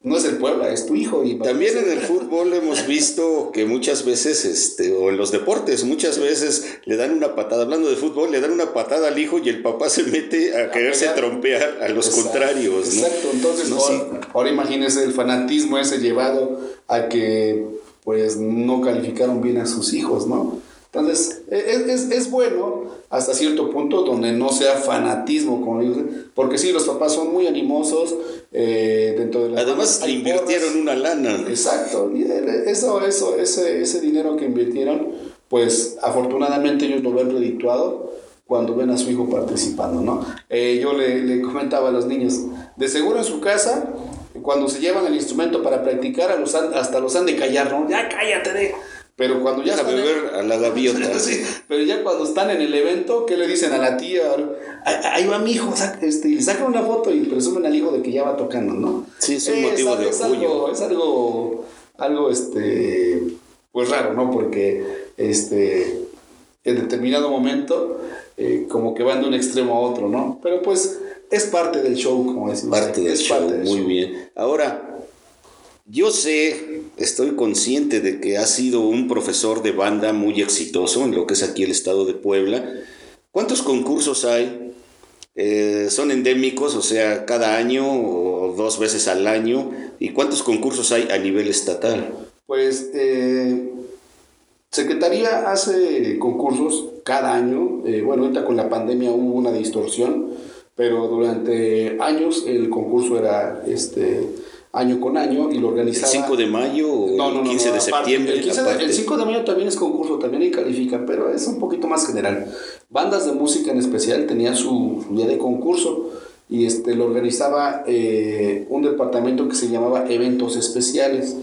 no es el Puebla, es tu hijo. Y También en el fútbol hemos visto que muchas veces, este, o en los deportes, muchas veces le dan una patada, hablando de fútbol, le dan una patada al hijo y el papá se mete a, quererse trompear a los contrarios. Exacto, entonces ahora, imagínese el fanatismo ese llevado a que pues no calificaron bien a sus hijos, ¿no? Entonces, e, es, es, bueno hasta cierto punto donde no sea fanatismo, como digo, porque sí, los papás son muy animosos eh, dentro de la... Además, invirtieron una lana. Exacto, eso, eso, ese, ese dinero que invirtieron, pues afortunadamente ellos lo ven redituado cuando ven a su hijo participando, ¿no? Eh, yo le, le, comentaba a los niños, de seguro en su casa, cuando se llevan el instrumento para practicar, a los hasta los han de callar, ¿no? Ya cállate, de pero cuando ya están beber a la gaviota. <laughs> pero ya cuando están en el evento, ¿qué le dicen a la tía? Ahí va mi hijo, este, y le sacan una foto y presumen al hijo de que ya va tocando, ¿no? Sí, es un motivo de es Algo, es algo, algo, este, pues raro, ¿no? Porque, este, en determinado momento, eh, como que van de un extremo a otro, ¿no? Pero pues es parte del show, como decimos. Parte del show, muy bien. Ahora, yo sé, estoy consciente de que has sido un profesor de banda muy exitoso en lo que es aquí el estado de Puebla. ¿Cuántos concursos hay? Eh, ¿Son endémicos, o sea, cada año o dos veces al año? ¿Y cuántos concursos hay a nivel estatal? Pues eh, Secretaría hace concursos cada año. Eh, bueno, ahorita con la pandemia hubo una distorsión, pero durante años el concurso era este año con año y lo organizaba. ¿El 5 de mayo o el 15 de septiembre? El, 5 de mayo también es concurso, también ahí califican, pero es un poquito más general. Bandas de música en especial tenían su, día de concurso y este, lo organizaba eh, un departamento que se llamaba Eventos Especiales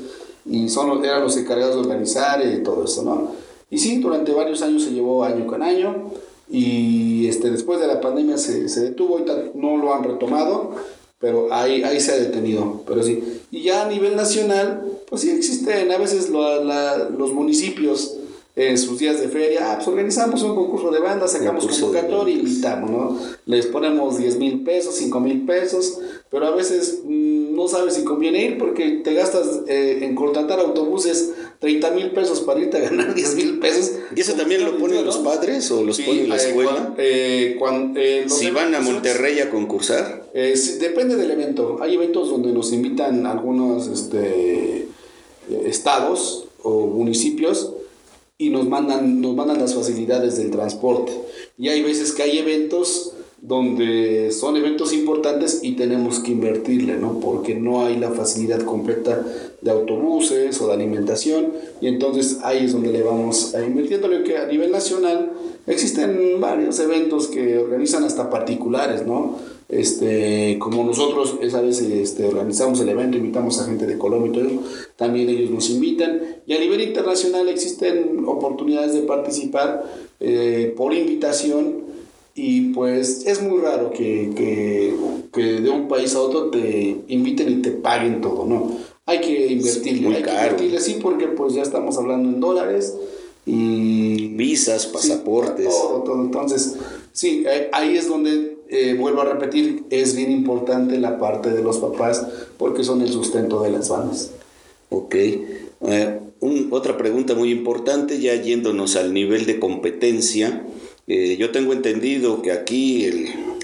y son, eran los encargados de organizar y todo eso, ¿no? Y sí, durante varios años se llevó año con año y este, después de la pandemia se, se detuvo, ahorita no lo han retomado pero ahí, ahí se ha detenido, pero sí. Y ya a nivel nacional, pues sí existen a veces los municipios en sus días de feria, ah, pues organizamos un concurso de banda, sacamos convocatoria y invitamos, ¿no? Les ponemos 10 mil pesos, 5 mil pesos, pero a veces mm, no sabes si conviene ir porque te gastas eh, en contratar autobuses 30 mil pesos para irte a ganar <laughs> 10 mil pesos. ¿Y eso también lo ponen los padres o los ponen la eh, escuela? cuando, eh, si van a Monterrey a concursar. depende del evento. Hay eventos donde nos invitan algunos este, estados o municipios y nos mandan, nos mandan las facilidades del transporte. Y hay veces que hay eventos donde son eventos importantes y tenemos que invertirle, ¿no? Porque no hay la facilidad completa de autobuses o de alimentación y entonces ahí es donde le vamos a invirtiéndole que a nivel nacional existen varios eventos que organizan hasta particulares, ¿no? Este, como nosotros esa vez este, organizamos el evento, invitamos a gente de Colombia y todo eso, también ellos nos invitan. Y a nivel internacional existen oportunidades de participar eh, por invitación y pues es muy raro que, que, que, de un país a otro te inviten y te paguen todo, ¿no? Hay que invertirle, hay que invertirle, sí, porque pues ya estamos hablando en dólares y... Visas, pasaportes. todo, todo. Entonces, sí, ahí es donde, eh, vuelvo a repetir, es bien importante la parte de los papás porque son el sustento de las bandas. Ok. Eh, otra pregunta muy importante, ya yéndonos al nivel de competencia. Eh, yo tengo entendido que aquí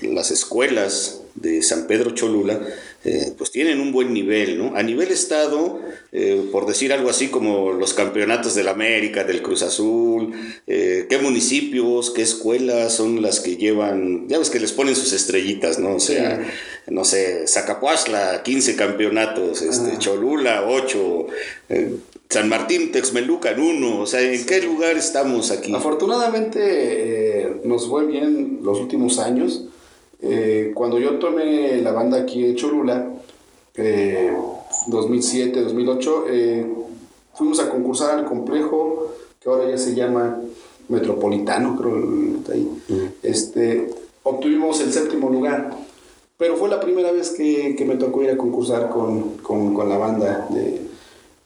las escuelas de San Pedro Cholula eh, pues tienen un buen nivel, ¿no? A nivel estado, eh, por decir algo así como los campeonatos de la América, del Cruz Azul, qué municipios, qué escuelas son las que llevan, ya ves que les ponen sus estrellitas, ¿no? O sea, no sé, Zacapuazla, 15 campeonatos, este, Cholula, 8, San Martín, Texmelucan, uno, o sea, ¿en qué lugar estamos aquí? Afortunadamente eh, nos fue bien los últimos años. Eh, cuando yo tomé la banda aquí en Cholula, 2007, eh, 2008, fuimos a concursar al complejo que ahora ya se llama Metropolitano, creo, ahí. Este, obtuvimos el séptimo lugar, pero fue la primera vez que, me tocó ir a concursar con, con la banda de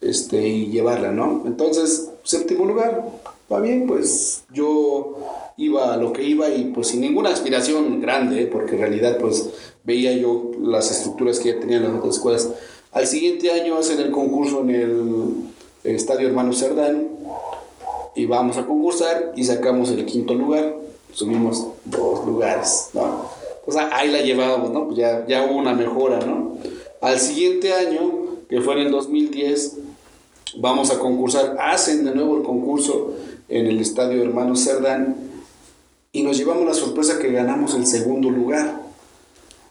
este, y llevarla, ¿no? Entonces, séptimo lugar, va bien, pues yo iba a lo que iba y pues sin ninguna aspiración grande, ¿eh? porque en realidad pues veía yo las estructuras que ya tenían las otras escuelas. Al siguiente año hacen el concurso en el Estadio Hermano Cerdán y vamos a concursar y sacamos el quinto lugar, subimos dos lugares, ¿no? O sea, ahí la llevábamos, ¿no? Pues ya, ya hubo una mejora, ¿no? Al siguiente año, que fue en el 2010, vamos a concursar, hacen de nuevo el concurso en el Estadio Hermano Cerdán y nos llevamos la sorpresa que ganamos el segundo lugar.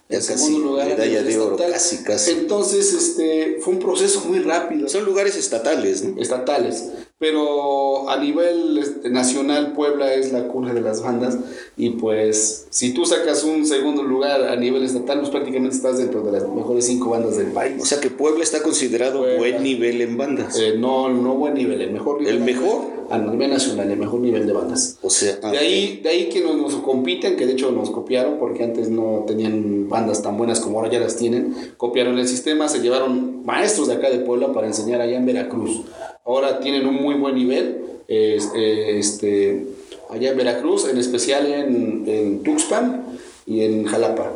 El segundo lugar. Medalla de oro, casi, casi. Entonces, este, fue un proceso muy rápido. Son lugares estatales, ¿no? Estatales pero a nivel este, nacional Puebla es la cuna de las bandas y pues si tú sacas un segundo lugar a nivel estatal pues prácticamente estás dentro de las mejores cinco bandas del país. O sea que Puebla está considerado buen nivel en bandas. Eh, no, no buen nivel, el mejor nivel. ¿El mejor? A nivel nacional, el mejor nivel de bandas. O sea, de, ahí, de ahí que nos, nos, compiten, que de hecho nos copiaron porque antes no tenían bandas tan buenas como ahora ya las tienen, copiaron el sistema, se llevaron maestros de acá de Puebla para enseñar allá en Veracruz ahora tienen un muy buen nivel. este, allá en Veracruz, en especial en, Tuxpan y en Jalapa.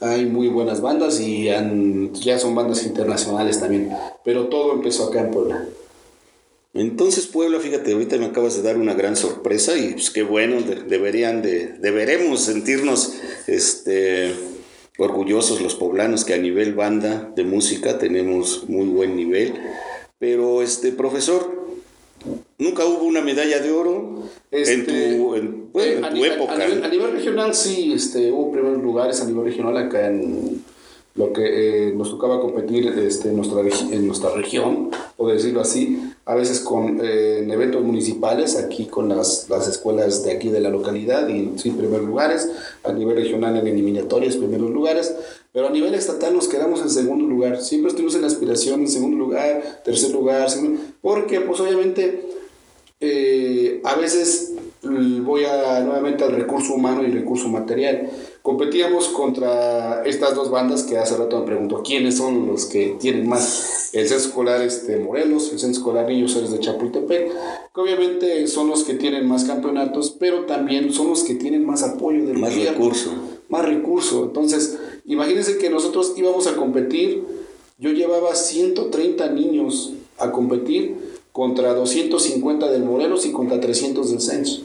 Hay muy buenas bandas y ya son bandas internacionales también. Pero todo empezó acá en Puebla. Entonces Puebla, fíjate, ahorita me acabas de dar una gran sorpresa y pues qué bueno, deberían de, deberemos sentirnos este, orgullosos los poblanos que a nivel banda de música tenemos muy buen nivel pero, este, profesor, nunca hubo una medalla de oro en tu, época. A nivel, regional sí, este, hubo primeros lugares a nivel regional acá en lo que eh, nos tocaba competir este, en, nuestra, en nuestra región, o decirlo así, a veces con eh, en eventos municipales, aquí con las, las, escuelas de aquí de la localidad, y sí, primeros lugares, a nivel regional en eliminatorias, primeros lugares, pero a nivel estatal nos quedamos en segundo lugar. Siempre estuvimos en la aspiración en segundo lugar, tercer lugar, porque pues obviamente eh, a veces voy a, nuevamente al recurso humano y recurso material. Competíamos contra estas dos bandas que hace rato me pregunto quiénes son los que tienen más. El Centro Escolar este, Morelos, el Centro Escolar Niños Héroes de Chapultepec, que obviamente son los que tienen más campeonatos, pero también son los que tienen más apoyo del Más recurso. Más recurso. Entonces, imagínense que nosotros íbamos a competir, yo llevaba 130 niños a competir contra 250 del Morelos y contra 300 del Censo.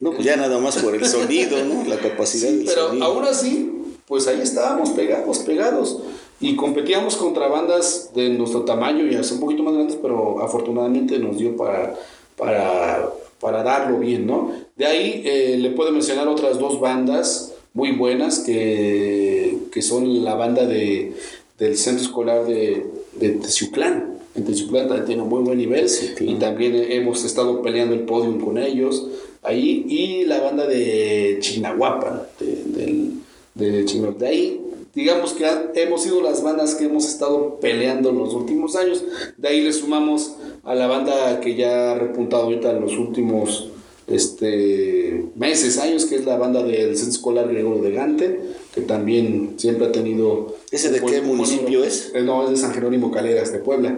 No, pues ya nada más por el sonido, ¿no? La capacidad Sí, del pero sonido. aún así, pues ahí estábamos pegados, pegados. Y competíamos contra bandas de nuestro tamaño y hasta un poquito más grandes, pero afortunadamente nos dio para, para, para darlo bien, ¿no? De ahí eh, le puedo mencionar otras dos bandas muy buenas que, que son la banda de, del centro escolar de, de Teciuclán. En Teciuclán también tiene un muy buen nivel y también hemos estado peleando el podium con ellos ahí. Y la banda de Chignahuapan, de, de Chignahuapan. De ahí, digamos que ha- hemos sido las bandas que hemos estado peleando en los últimos años. De ahí le sumamos a la banda que ya ha repuntado ahorita en los últimos este, meses, años, que es la banda del Centro Escolar Gregorio de Gante, que también siempre ha tenido... ¿Ese de qué municipio es? Eh, No, es de San Jerónimo Caleras, de Puebla,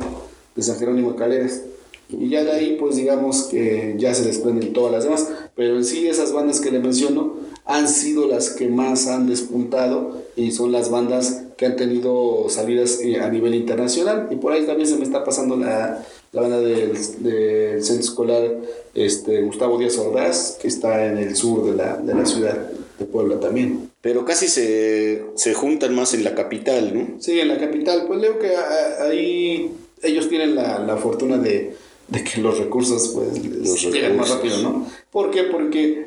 de San Jerónimo Caleras. Y ya de ahí, pues digamos que ya se desprenden todas las demás. Pero en sí, esas bandas que le menciono han sido las que más han despuntado y son las bandas que han tenido salidas eh, a nivel internacional. Y por ahí también se me está pasando la, la banda del, del centro escolar este, Gustavo Díaz Ordaz, que está en el sur de la, de la ciudad de Puebla también. Pero casi se, se juntan más en la capital, ¿no? Sí, en la capital. Pues leo que ah, ahí ellos tienen la, la fortuna de, de que los recursos pues Los llegan más rápido, ¿no? ¿Por qué? Porque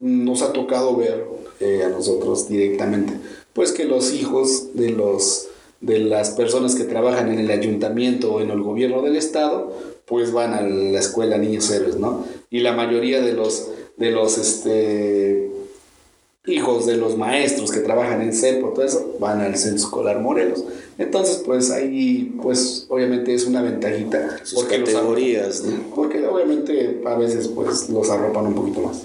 nos ha tocado ver eh, a nosotros directamente, pues que los hijos de los de las personas que trabajan en el ayuntamiento o en el gobierno del estado, pues van a la escuela Niños Héroes, ¿no? Y la mayoría de los de los este hijos de los maestros que trabajan en CEPO, todo eso, van al centro escolar Morelos. Entonces, pues ahí, pues obviamente es una ventajita. Sus los categorías, arropan- ¿no? Porque obviamente a veces pues los arropan un poquito más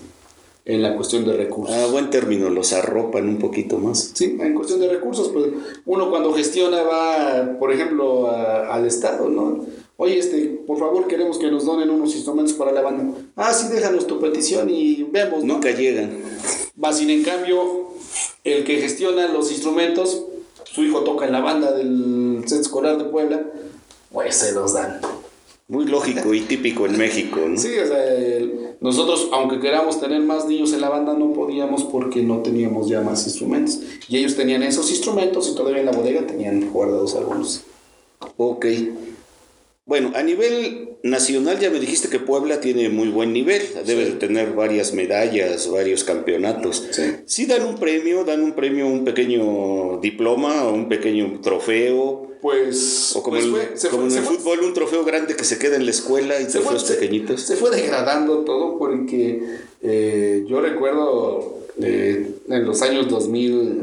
en la cuestión de recursos. Ah, buen término, los arropan un poquito más. Sí, en cuestión de recursos, pues uno cuando gestiona va, por ejemplo, a- al Estado, ¿no? Oye, este, por favor queremos que nos donen unos instrumentos para la banda. Ah, sí, déjanos tu petición y vemos, ¿no? Nunca llegan. Más sin en cambio, el que gestiona los instrumentos, su hijo toca en la banda del centro escolar de Puebla, pues se los dan. Muy lógico y típico en México, ¿no? Sí, o sea, el- nosotros, aunque queramos tener más niños en la banda, no podíamos porque no teníamos ya más instrumentos. Y ellos tenían esos instrumentos y todavía en la bodega tenían guardados algunos. Ok. Bueno, a nivel nacional ya me dijiste que Puebla tiene muy buen nivel, debe de tener varias medallas, varios campeonatos. Sí. Sí dan un premio, dan un premio, un pequeño diploma un pequeño trofeo, Pues, o como, pues el- fue- se como fue- en se el fue- fútbol, un trofeo grande que se queda en la escuela y trofeos pequeñitos. Se fue degradando todo porque eh, yo recuerdo eh, en los años 2000,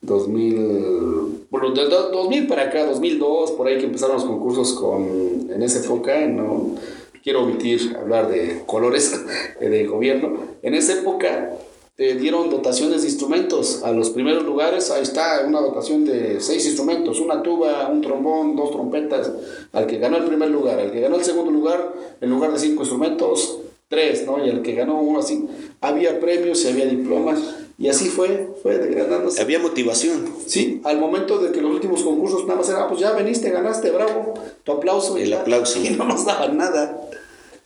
2000, bueno, de do- 2000 para acá, 2002, por ahí que empezaron los concursos con, en esa época, no quiero omitir hablar de colores <laughs> de gobierno, en esa época eh, dieron dotaciones de instrumentos a los primeros lugares, ahí está una dotación de seis instrumentos, una tuba, un trombón, dos trompetas, al que ganó el primer lugar, al que ganó el segundo lugar, en lugar de cinco instrumentos, tres, ¿no? Y al que ganó uno así, había premios y había diplomas, y así fue, fue degradándose. Había motivación. Sí, al momento de que los últimos concursos nada más era, "Ah, pues ya veniste, ganaste, bravo, tu aplauso. y El ya". aplauso. <laughs> Y no nos daban nada.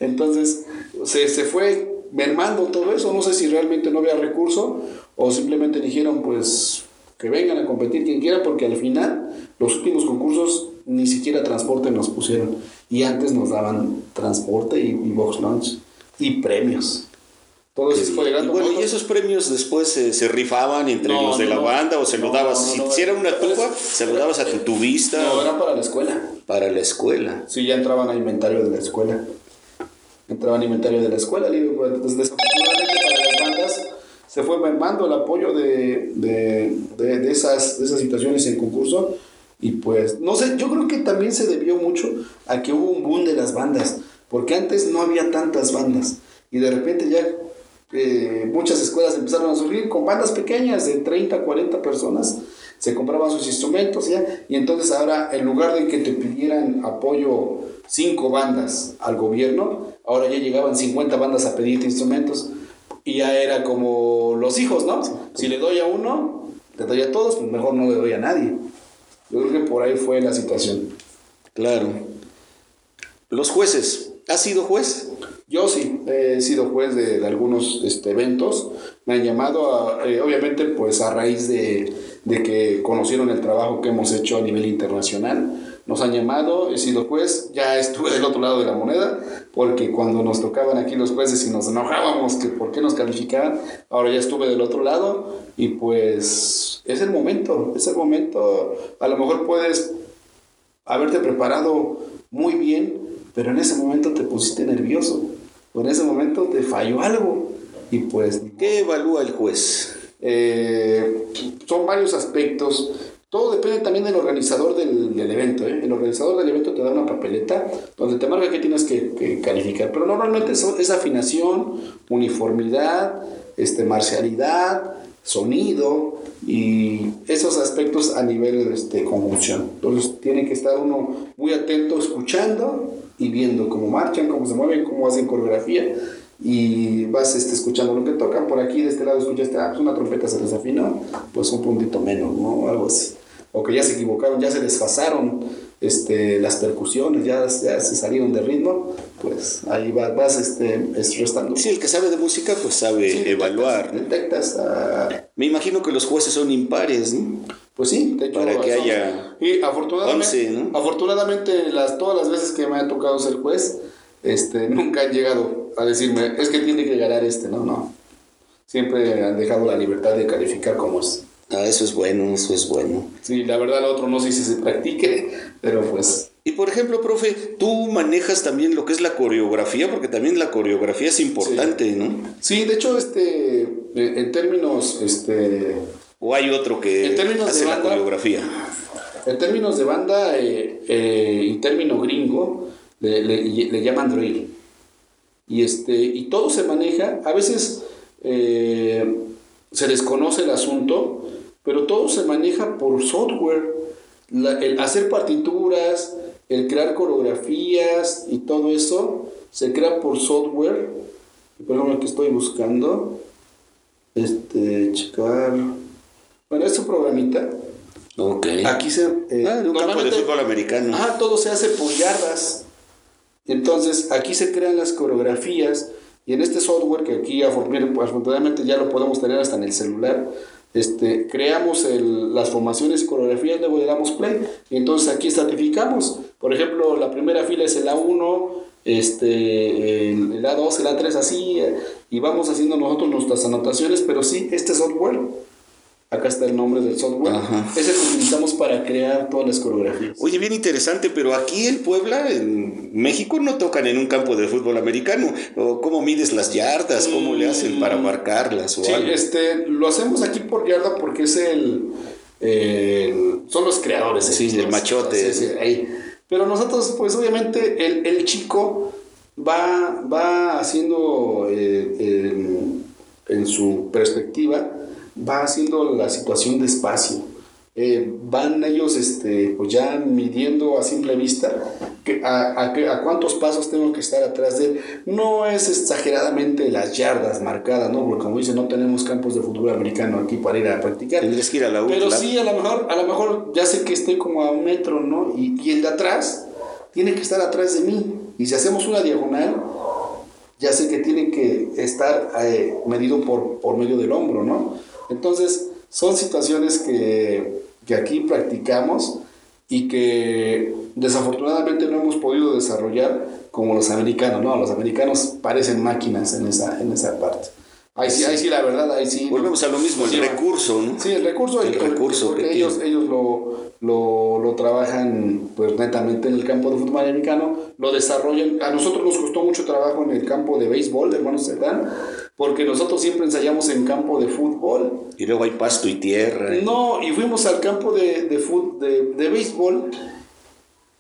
Entonces, se, se fue mermando todo eso. No sé si realmente no había recurso o simplemente dijeron, pues, que vengan a competir quien quiera, porque al final, los últimos concursos ni siquiera transporte nos pusieron. Y antes nos daban transporte y, y box lunch y premios. Todo eso fue Y bueno, ¿y esos premios después se, se rifaban entre No, los de no, la banda o se lo No, dabas? no, no, si era una tuba, se lo dabas a tu tubista No, era para la escuela. para la escuela. Sí, ya entraban a inventario de la escuela. Entraban a inventario de la escuela. Digo, pues, des- desafortunadamente para las bandas se fue mermando el apoyo de, de, de- de esas, de esas situaciones en concurso. Y pues, no sé, yo creo que también se debió mucho a que hubo un boom de las bandas. Porque antes no había tantas bandas. y de repente ya eh, muchas escuelas empezaron a surgir con bandas pequeñas de 30, 40 personas, se compraban sus instrumentos ya, y entonces ahora en lugar de que te pidieran apoyo cinco bandas al gobierno, ahora ya llegaban 50 bandas a pedirte instrumentos y ya era como los hijos, ¿no? Si le doy a uno, le doy a todos, pues mejor no le doy a nadie. Yo creo que por ahí fue la situación. Claro. Los jueces, ¿has sido juez? Yo sí, he sido juez de, algunos este, eventos. Me han llamado, eh, obviamente, pues a raíz de, de, que conocieron el trabajo que hemos hecho a nivel internacional. Nos han llamado, he sido juez, ya estuve del otro lado de la moneda, porque cuando nos tocaban aquí los jueces y nos enojábamos que por qué nos calificaban, ahora ya estuve del otro lado y pues es el momento, es el momento. A lo mejor puedes haberte preparado muy bien, pero en ese momento te pusiste nervioso, o en ese momento te falló algo, y pues... ¿Qué evalúa el juez? Eh, son varios aspectos. Todo depende también del organizador del, evento. ¿eh? El organizador del evento te da una papeleta donde te marca que tienes que, que calificar. Pero normalmente es, es, afinación, uniformidad, este, marcialidad, sonido y esos aspectos a nivel este, conjunción. Entonces tiene que estar uno muy atento escuchando y viendo cómo marchan, cómo se mueven, cómo hacen coreografía y vas este, escuchando lo que tocan. Por aquí, de este lado, escuchaste, ah, pues una trompeta se desafinó, pues un puntito menos, ¿no? Algo así. O que ya se equivocaron, ya se desfasaron este, las percusiones, ya, ya se salieron de ritmo, pues ahí vas, vas este, restando. Sí, el que sabe de música, pues sabe sí, evaluar. Detectas, detectas Me imagino que los jueces son impares, ¿no? Pues sí, de hecho, para que haya y afortunadamente, 11, ¿no? afortunadamente las, todas las veces que me ha tocado ser juez, este, nunca han llegado a decirme, es que tiene que ganar este, no, no. Siempre han dejado la libertad de calificar como es. Ah, eso es bueno, eso es bueno. Sí, la verdad, lo otro no sé si se practique, pero pues. Y por ejemplo, profe, tú manejas también lo que es la coreografía, porque también la coreografía es importante, sí. ¿no? Sí, de hecho, este, en términos, este. O hay otro que en términos hace de la banda, coreografía. En términos de banda, eh, eh, en término gringo, le, le, le, llaman drill. Y, este, y todo se maneja, a veces eh, se desconoce el asunto, pero todo se maneja por software. La, el hacer partituras, el crear coreografías y todo eso se crea por software. Por ejemplo, que estoy buscando, este, checar. Bueno, es un programita. Ok. Aquí se. Eh, ah, un campo de fútbol americano. Ah, todo se hace por yardas. Entonces, aquí se crean las coreografías y en este software, que aquí afortunadamente ya lo podemos tener hasta en el celular, este, creamos las formaciones y coreografías, luego le damos play y entonces aquí estratificamos. Por ejemplo, la primera fila es el A1, este, el, el A2, el A3, así, y vamos haciendo nosotros nuestras anotaciones, pero sí, este software Acá está el nombre del software. Ajá. Es el que utilizamos para crear todas las coreografías. Oye, bien interesante, pero aquí en Puebla, en México, no tocan en un campo de fútbol americano. ¿O ¿Cómo mides las yardas? ¿Cómo le hacen para marcarlas? O sí, algo? este, lo hacemos aquí por yarda porque es el. son los creadores. Sí, el, el machote. Sí, sí, ahí. Pero nosotros, pues obviamente, el, el chico va, va haciendo eh, en, en su perspectiva va haciendo la situación despacio. Eh, van ellos este, pues ya midiendo a simple vista que a, a, a, cuántos pasos tengo que estar atrás de él. No es exageradamente las yardas marcadas, ¿no? Porque como dice, no tenemos campos de fútbol americano aquí para ir a practicar. Tendrías que ir a la U, Pero claro. sí, a lo mejor, a lo mejor ya sé que estoy como a un metro, ¿no? Y, y el de atrás tiene que estar atrás de mí. Y si hacemos una diagonal, ya sé que tiene que estar eh, medido por, por medio del hombro, ¿no? Entonces, son situaciones que, que, aquí practicamos y que desafortunadamente no hemos podido desarrollar como los americanos, ¿no? Los americanos parecen máquinas en esa, en esa parte. Ahí sí, ahí sí, la verdad, ahí sí. Volvemos a lo mismo, el recurso, ¿no? Sí, el recurso. El, el recurso. Porque ellos, ellos lo, lo, lo, trabajan pues netamente en el campo de fútbol americano, lo desarrollan. A nosotros nos costó mucho trabajo en el campo de béisbol, hermanos Cerdán, porque nosotros siempre ensayamos en campo de fútbol. Y luego hay pasto y tierra. No, y fuimos al campo de, de, de, de béisbol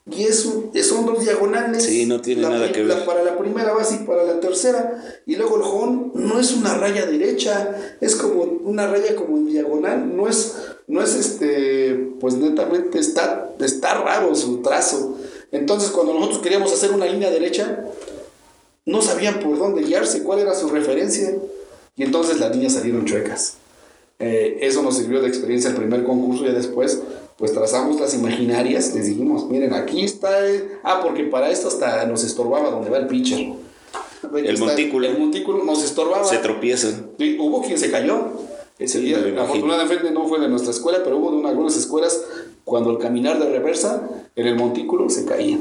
y es son dos diagonales. Sí, no tiene nada que ver. para la primera base y para la tercera. Y luego el home no es una raya derecha, es como una raya como en diagonal. No es, no es este, pues netamente está, está raro su trazo. Entonces cuando nosotros queríamos hacer una línea derecha, no sabían por dónde guiarse, cuál era su referencia. Y entonces las niñas salieron chuecas. Eh, eso nos sirvió de experiencia el primer concurso y después pues trazamos las imaginarias, les dijimos, miren, aquí está, ah, porque para esto hasta nos estorbaba donde va el pitcher. El montículo. El montículo nos estorbaba. Se tropiezan. hubo quien se cayó. Ese día, afortunadamente no fue de nuestra escuela, pero hubo de algunas escuelas cuando el caminar de reversa en el montículo se caía.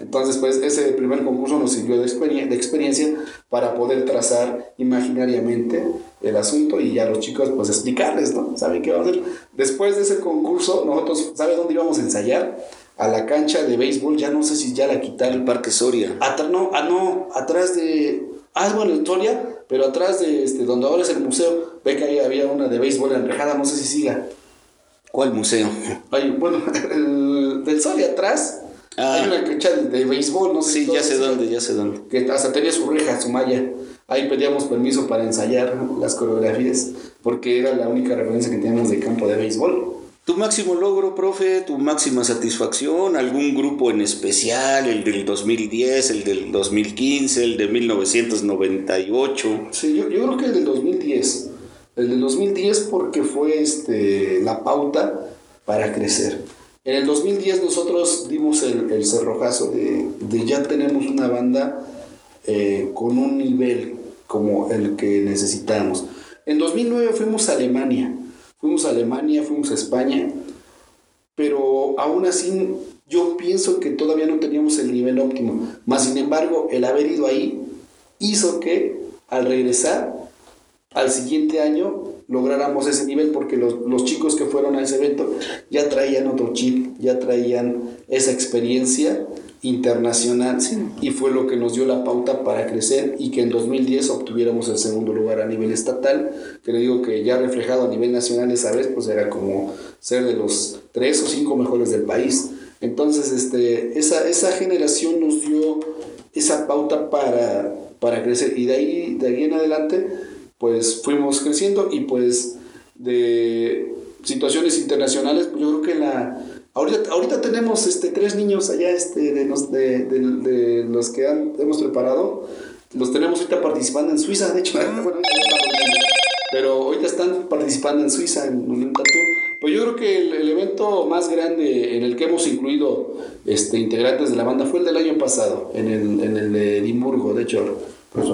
Entonces, pues ese primer concurso nos sirvió de, de experiencia para poder trazar imaginariamente el asunto y ya los chicos, pues explicarles, ¿no? ¿Saben qué vamos a hacer? Después de ese concurso, nosotros, ¿sabe dónde íbamos a ensayar? A la cancha de béisbol, ya no sé si ya la quitaron. El Parque Soria. no, ah, no, atrás de. Ah, bueno, el Soria, pero atrás de este, donde ahora es el museo, ve que ahí había una de béisbol enrejada, no sé si siga. ¿Cuál museo? bueno, <laughs> el, del Soria atrás hay ah. una cancha de, béisbol, no sé Sí, ya sé dónde, ya sé dónde. Que hasta tenía su reja, su malla. Ahí pedíamos permiso para ensayar las coreografías, porque era la única referencia que teníamos de campo de béisbol. ¿Tu máximo logro, profe? ¿Tu máxima satisfacción? ¿Algún grupo en especial? ¿El del 2010, el del 2015, el de 1998? Sí, yo, yo creo que el del 2010. El del 2010 porque fue este, la pauta para crecer en el 2010 nosotros dimos el, cerrojazo de, ya tenemos una banda eh, con un nivel como el que necesitamos. En 2009 fuimos a Alemania, fuimos a Alemania, fuimos a España, pero aún así yo pienso que todavía no teníamos el nivel óptimo. Más sin embargo, el haber ido ahí hizo que al regresar al siguiente año lográramos ese nivel porque los, los, chicos que fueron a ese evento ya traían otro chip, ya traían esa experiencia internacional. Y fue lo que nos dio la pauta para crecer y que en 2010 obtuviéramos el segundo lugar a nivel estatal, que le digo que ya reflejado a nivel nacional esa vez pues era como ser de los tres o cinco mejores del país. Entonces este, esa, esa generación nos dio esa pauta para, para crecer. Y de ahí, de ahí en adelante pues fuimos creciendo y pues de situaciones internacionales, yo creo que la... Ahorita, ahorita tenemos este, tres niños allá este, de, los, de, los que han, hemos preparado. Los tenemos ahorita participando en Suiza, de hecho. <laughs> pero ahorita están participando en Suiza en un tatu. Pues yo creo que el, evento más grande en el que hemos incluido este, integrantes de la banda fue el del año pasado, en el, en el de Edimburgo, de hecho. Pues,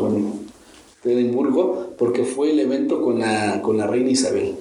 de Edimburgo, porque fue el evento con la, con la reina Isabel.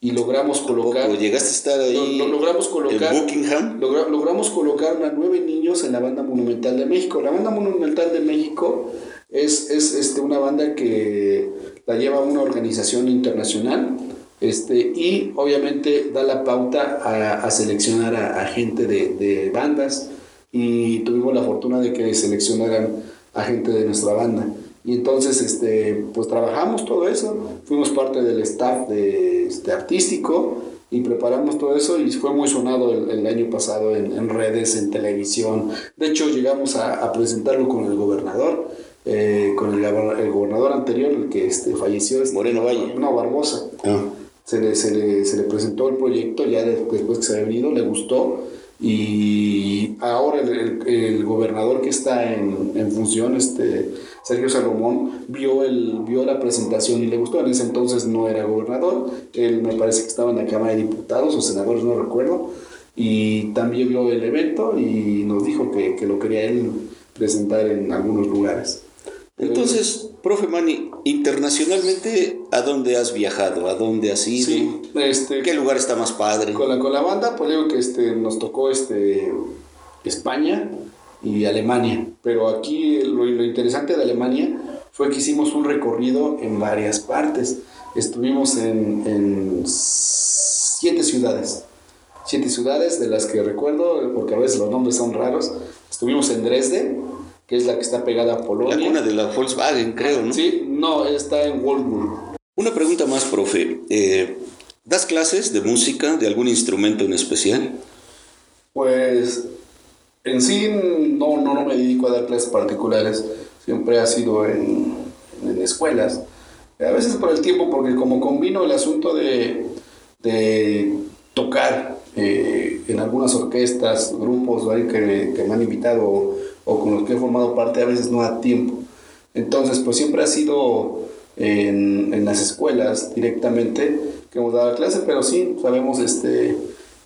Y logramos colocar... ¿Llegaste a estar ahí logramos colocar, en Buckingham? logramos colocar a nueve niños en la Banda Monumental de México. La Banda Monumental de México es, es este, una banda que la lleva una organización internacional este, y obviamente da la pauta a, a seleccionar a, a gente de, de, bandas y tuvimos la fortuna de que seleccionaran a gente de nuestra banda. Y entonces, este, pues trabajamos todo eso, fuimos parte del staff de, este, artístico y preparamos todo eso y fue muy sonado el, año pasado en, redes, en televisión. De hecho, llegamos a, presentarlo con el gobernador, eh, con el, el, gobernador anterior, el que este, falleció. Este, Moreno Valle. No, Barbosa. Ah. Se, le, se, le, se, le, presentó el proyecto ya después que se había venido, le gustó y ahora el, el, gobernador que está en, en, función, este, Sergio Salomón, vio, el, vio la presentación y le gustó. En ese entonces no era gobernador, él me parece que estaba en la Cámara de Diputados o senadores, no recuerdo. Y también vio el evento y nos dijo que, que lo quería él presentar en algunos lugares. Entonces, profe Mani, internacionalmente, ¿a dónde has viajado? ¿A dónde has ido? Sí, este, ¿Qué lugar está más padre? Con la, con la banda, pues digo que este, nos tocó este, España y Alemania. Pero aquí lo, lo interesante de Alemania fue que hicimos un recorrido en varias partes. Estuvimos en, en siete ciudades. Siete ciudades de las que recuerdo, porque a veces los nombres son raros. Estuvimos en Dresde, que es la que está pegada a Polonia. La cuna de la Volkswagen, creo, ¿no? Sí, no, está en Wolfsburg. Una pregunta más, profe. Eh, ¿Das clases de música, de algún instrumento en especial? Pues en sí no, no, no me dedico a dar clases particulares, siempre ha sido en, en escuelas. A veces por el tiempo, porque como combino el asunto de, de tocar eh, en algunas orquestas, grupos que, que, me han invitado o, o, con los que he formado parte, a veces no da tiempo. Entonces, pues siempre ha sido en, en las escuelas directamente que hemos dado clase, pero sí sabemos este,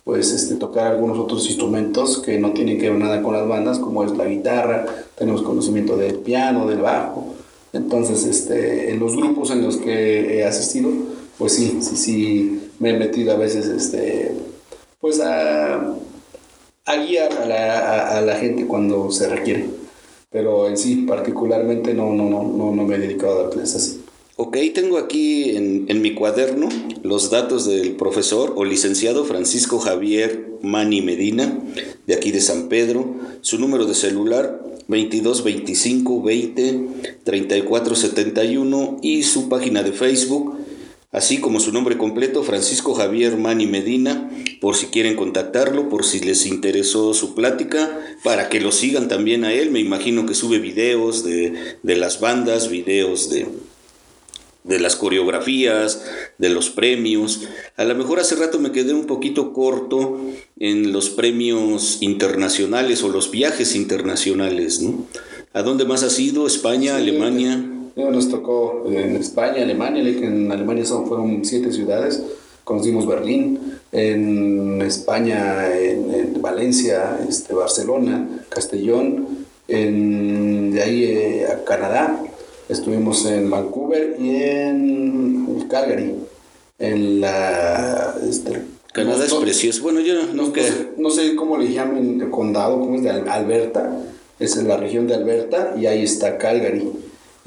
pues, este, tocar algunos otros instrumentos que no tienen que ver nada con las bandas, como es la guitarra, tenemos conocimiento del piano, del bajo. Entonces, este, en los grupos en los que he asistido, pues sí, sí, sí, me he metido a veces, este, pues a, a guiar a la, a, la, gente cuando se requiere. Pero en sí, particularmente, no, no, no, no, no me he dedicado a dar clases así. Ok, tengo aquí en, en, mi cuaderno los datos del profesor o licenciado Francisco Javier Mani Medina, de aquí de San Pedro, su número de celular 2225 20 34 71 y su página de Facebook, así como su nombre completo, Francisco Javier Mani Medina, por si quieren contactarlo, por si les interesó su plática, para que lo sigan también a él. Me imagino que sube videos de, de las bandas, videos de de las coreografías, de los premios. A lo mejor hace rato me quedé un poquito corto en los premios internacionales o los viajes internacionales, ¿no? ¿A dónde más has ido? ¿España, sí, Alemania? Nos tocó en España, Alemania, en Alemania son, fueron siete ciudades, conocimos Berlín, en España, en, en Valencia, este, Barcelona, Castellón, en, de ahí eh, a Canadá, Estuvimos en Vancouver y en Calgary. En la. Este, Canadá es precioso. Bueno, yo no, no, sé cómo le llaman el condado, cómo es de Alberta. Es en la región de Alberta y ahí está Calgary.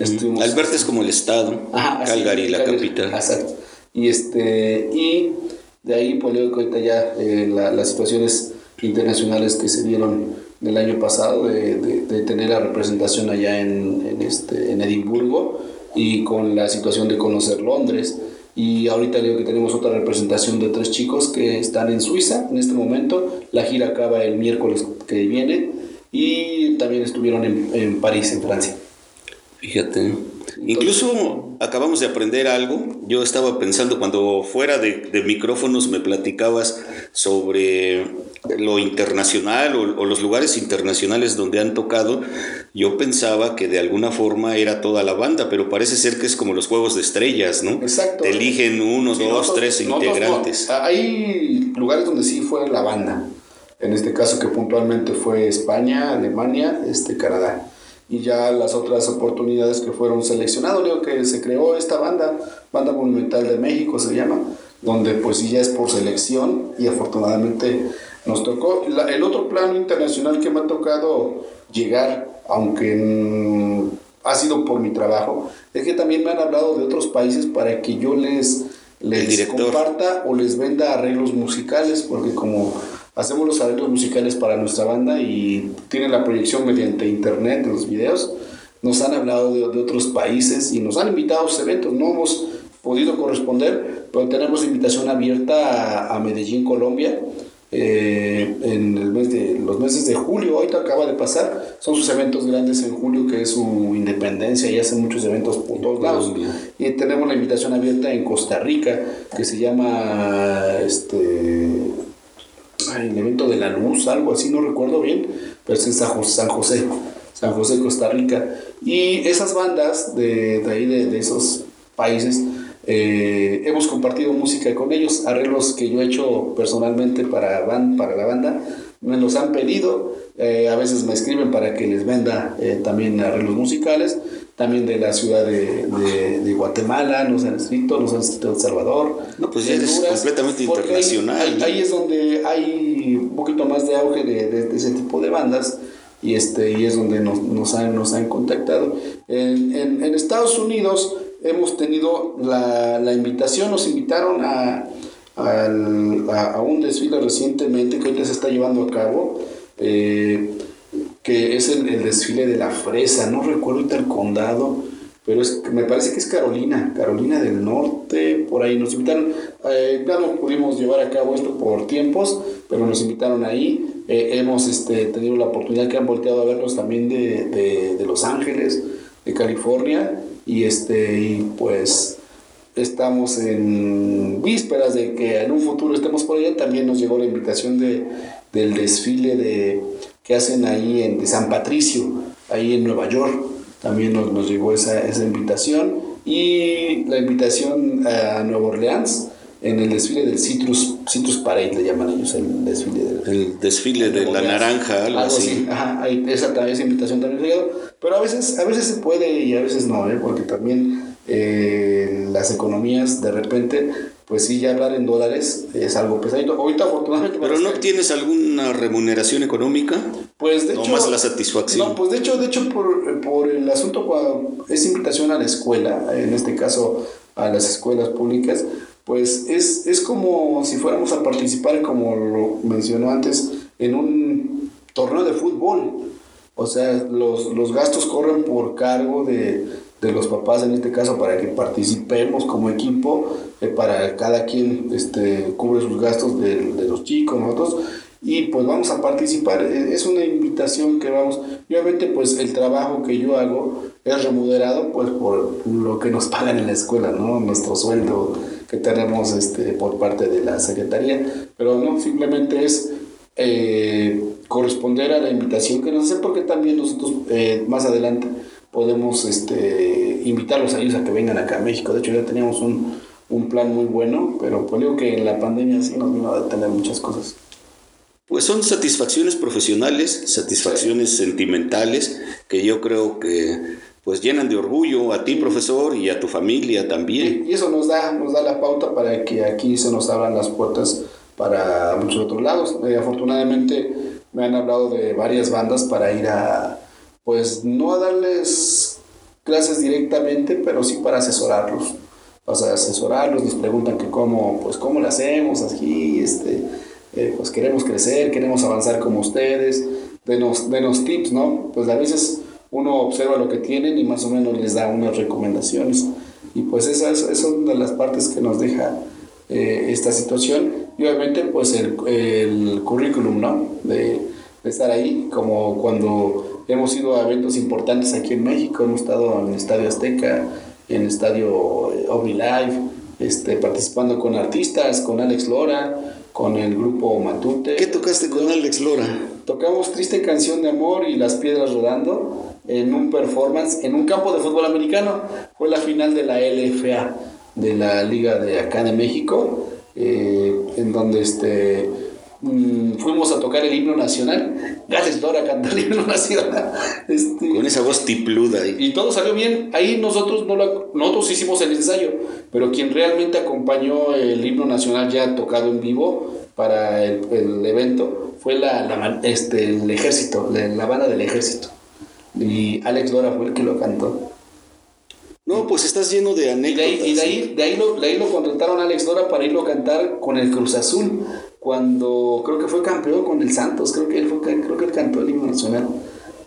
Estuvimos, Alberta es como el estado. Ajá, Calgary, la capital. Exacto. Y, este, y de ahí, pues que ahorita ya eh, la, las situaciones internacionales que se dieron del año pasado de, de, tener la representación allá en, en, este, en Edimburgo y con la situación de conocer Londres. Y ahorita digo que tenemos otra representación de tres chicos que están en Suiza en este momento. La gira acaba el miércoles que viene y también estuvieron en, en París, en Francia. Fíjate. Incluso acabamos de aprender algo. Yo estaba pensando cuando fuera de, de micrófonos me platicabas sobre lo internacional o, o, los lugares internacionales donde han tocado. Yo pensaba que de alguna forma era toda la banda, pero parece ser que es como los juegos de estrellas, ¿no? Exacto. Te eligen uno, sí, dos, tres integrantes. No. Hay lugares donde sí fue la banda. En este caso que puntualmente fue España, Alemania, este, Canadá y ya las otras oportunidades que fueron seleccionados, digo que se creó esta banda, Banda Monumental de México se llama, donde pues ya es por selección y afortunadamente nos tocó. La, el otro plano internacional que me ha tocado llegar, aunque mm, ha sido por mi trabajo, es que también me han hablado de otros países para que yo les, les comparta o les venda arreglos musicales, porque como hacemos los arreglos musicales para nuestra banda y tiene la proyección mediante internet de los videos. Nos han hablado de, de, otros países y nos han invitado a sus eventos. No hemos podido corresponder, pero tenemos invitación abierta a, a Medellín, Colombia. Eh, en el mes de, los meses de julio, ahorita acaba de pasar, son sus eventos grandes en julio, que es su independencia y hacen muchos eventos por todos lados. Y tenemos la invitación abierta en Costa Rica, que se llama este, el evento de la luz, algo así, no recuerdo bien, pero es en San José, San José, Costa Rica. Y esas bandas de, ahí, de, esos países, eh, hemos compartido música con ellos, arreglos que yo he hecho personalmente para, van, para la banda, me los han pedido, eh, a veces me escriben para que les venda eh, también arreglos musicales, también de la ciudad de, de, de, Guatemala, nos han escrito, nos han escrito El Salvador. No, pues ya es completamente internacional. Ahí, ahí, es donde hay un poquito más de auge de, de ese tipo de bandas y, este, y es donde nos, nos, han, nos han contactado. En, en, en Estados Unidos hemos tenido la, la invitación, nos invitaron a, a, a, un desfile recientemente que ahorita se está llevando a cabo. Eh, que es el, el, desfile de la fresa, no recuerdo el condado, pero es, me parece que es Carolina, Carolina del Norte, por ahí nos invitaron, eh, ya no pudimos llevar a cabo esto por tiempos, pero nos invitaron ahí, Eh, hemos este, tenido la oportunidad que han volteado a vernos también de, de, de Los Ángeles, de California, y, este, y pues estamos en vísperas de que en un futuro estemos por allá. También nos llegó la invitación de, del desfile de, que hacen ahí en de San Patricio, ahí en Nueva York. También nos, nos llegó esa, esa invitación. Y la invitación a Nueva Orleans en el desfile del Citrus, Citrus Parade le llaman ellos, el desfile del, el desfile de, la naranja, algo, así. Ajá, esa, esa invitación también llegado, pero a veces, a veces se puede y a veces no, ¿eh? porque también eh, las economías de repente, pues sí, ya hablar en dólares es algo pesadito. Ahorita afortunadamente... ¿Pero no tienes alguna remuneración económica? Pues de hecho... más la satisfacción? No, pues de hecho, de hecho por, por el asunto cuando es invitación a la escuela, en este caso a las escuelas públicas, pues es, es como si fuéramos a participar, como lo mencionó antes, en un torneo de fútbol. O sea, los, los gastos corren por cargo de, de, los papás en este caso para que participemos como equipo, eh, para cada quien este, cubre sus gastos de, de los chicos, nosotros y pues vamos a participar. E, es una invitación que vamos, obviamente pues el trabajo que yo hago es remunerado pues por lo que nos <laughs> pagan en la escuela, ¿no? Nuestro sueldo que tenemos este, por parte de la Secretaría, pero no, simplemente es eh, corresponder a la invitación que nos hacen porque también nosotros eh, más adelante podemos este, invitarlos a ellos a que vengan acá a México. De hecho ya teníamos un, un plan muy bueno, pero pues digo que en la pandemia sí nos vino a detener muchas cosas. Pues son satisfacciones profesionales, satisfacciones sentimentales, que yo creo que pues llenan de orgullo a ti, profesor, y a tu familia también. Y eso nos da, nos da la pauta para que aquí se nos abran las puertas para muchos otros lados. Eh, afortunadamente me han hablado de varias bandas para ir a, pues no a darles clases directamente, pero sí para asesorarlos. O sea, asesorarlos, les preguntan que cómo, pues cómo lo hacemos aquí, este eh, pues queremos crecer, queremos avanzar como ustedes, denos, denos tips, ¿no? Pues a veces uno observa lo que tienen y más o menos les da unas recomendaciones. Y pues esa es, una de las partes que nos deja eh, esta situación. Y obviamente pues el, currículum, ¿no? De, estar ahí, como cuando hemos ido a eventos importantes aquí en México, hemos estado en el Estadio Azteca, en el Estadio eh, OmniLife, este, participando con artistas, con Alex Lora, con el grupo Matute. ¿Qué tocaste con Alex Lora? Tocamos Triste Canción de Amor y Las Piedras Rodando en un performance en un campo de fútbol americano. Fue la final de la LFA, de la Liga de acá de México, eh, en donde este, mm, fuimos a tocar el himno nacional. Alex Lora cantó el himno <laughs> nacional. Este, con esa voz tipluda. Y, y todo salió bien. Ahí nosotros, no nosotros hicimos el ensayo pero quien realmente acompañó el himno nacional ya tocado en vivo para el, el evento fue la, la, este, el ejército, la, la, banda del ejército. Y Alex Lora fue el que lo cantó. No, pues estás lleno de anécdotas. Y de ahí, de ahí, lo, de ahí lo contrataron a Alex Lora para irlo a cantar con el Cruz Azul, cuando creo que fue campeón con el Santos, creo que él, fue, creo que él cantó el himno nacional.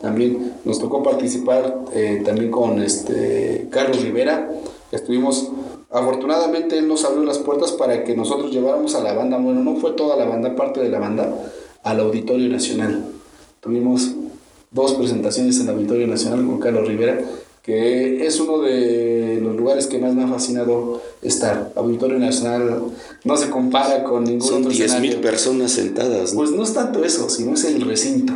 También nos tocó participar eh, también con este Carlos Rivera. Estuvimos Afortunadamente él nos abrió las puertas para que nosotros lleváramos a la banda, bueno, no fue toda la banda, parte de la banda, al Auditorio Nacional. Tuvimos dos presentaciones en el Auditorio Nacional con Carlos Rivera, que es uno de los lugares que más me ha fascinado estar. Auditorio Nacional no se compara con ningún Son otro mil personas sentadas. Pues no es tanto eso, sino es el recinto.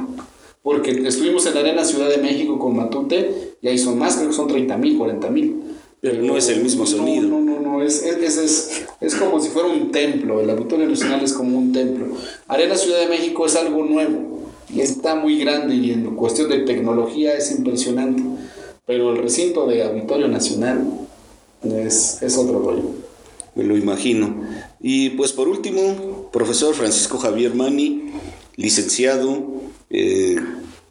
Porque estuvimos en la Arena Ciudad de México con Matute y ahí son más, creo que son 30 mil, 40 mil. Pero no es el mismo sonido. No, no, no, es, es, es, es, como si fuera un templo. El Auditorio Nacional es como un templo. Arena Ciudad de México es algo nuevo y está muy grande y en cuestión de tecnología es impresionante. Pero el recinto de Auditorio Nacional es, es otro rollo. Me lo imagino. Y pues por último, profesor Francisco Javier Mani, licenciado, eh,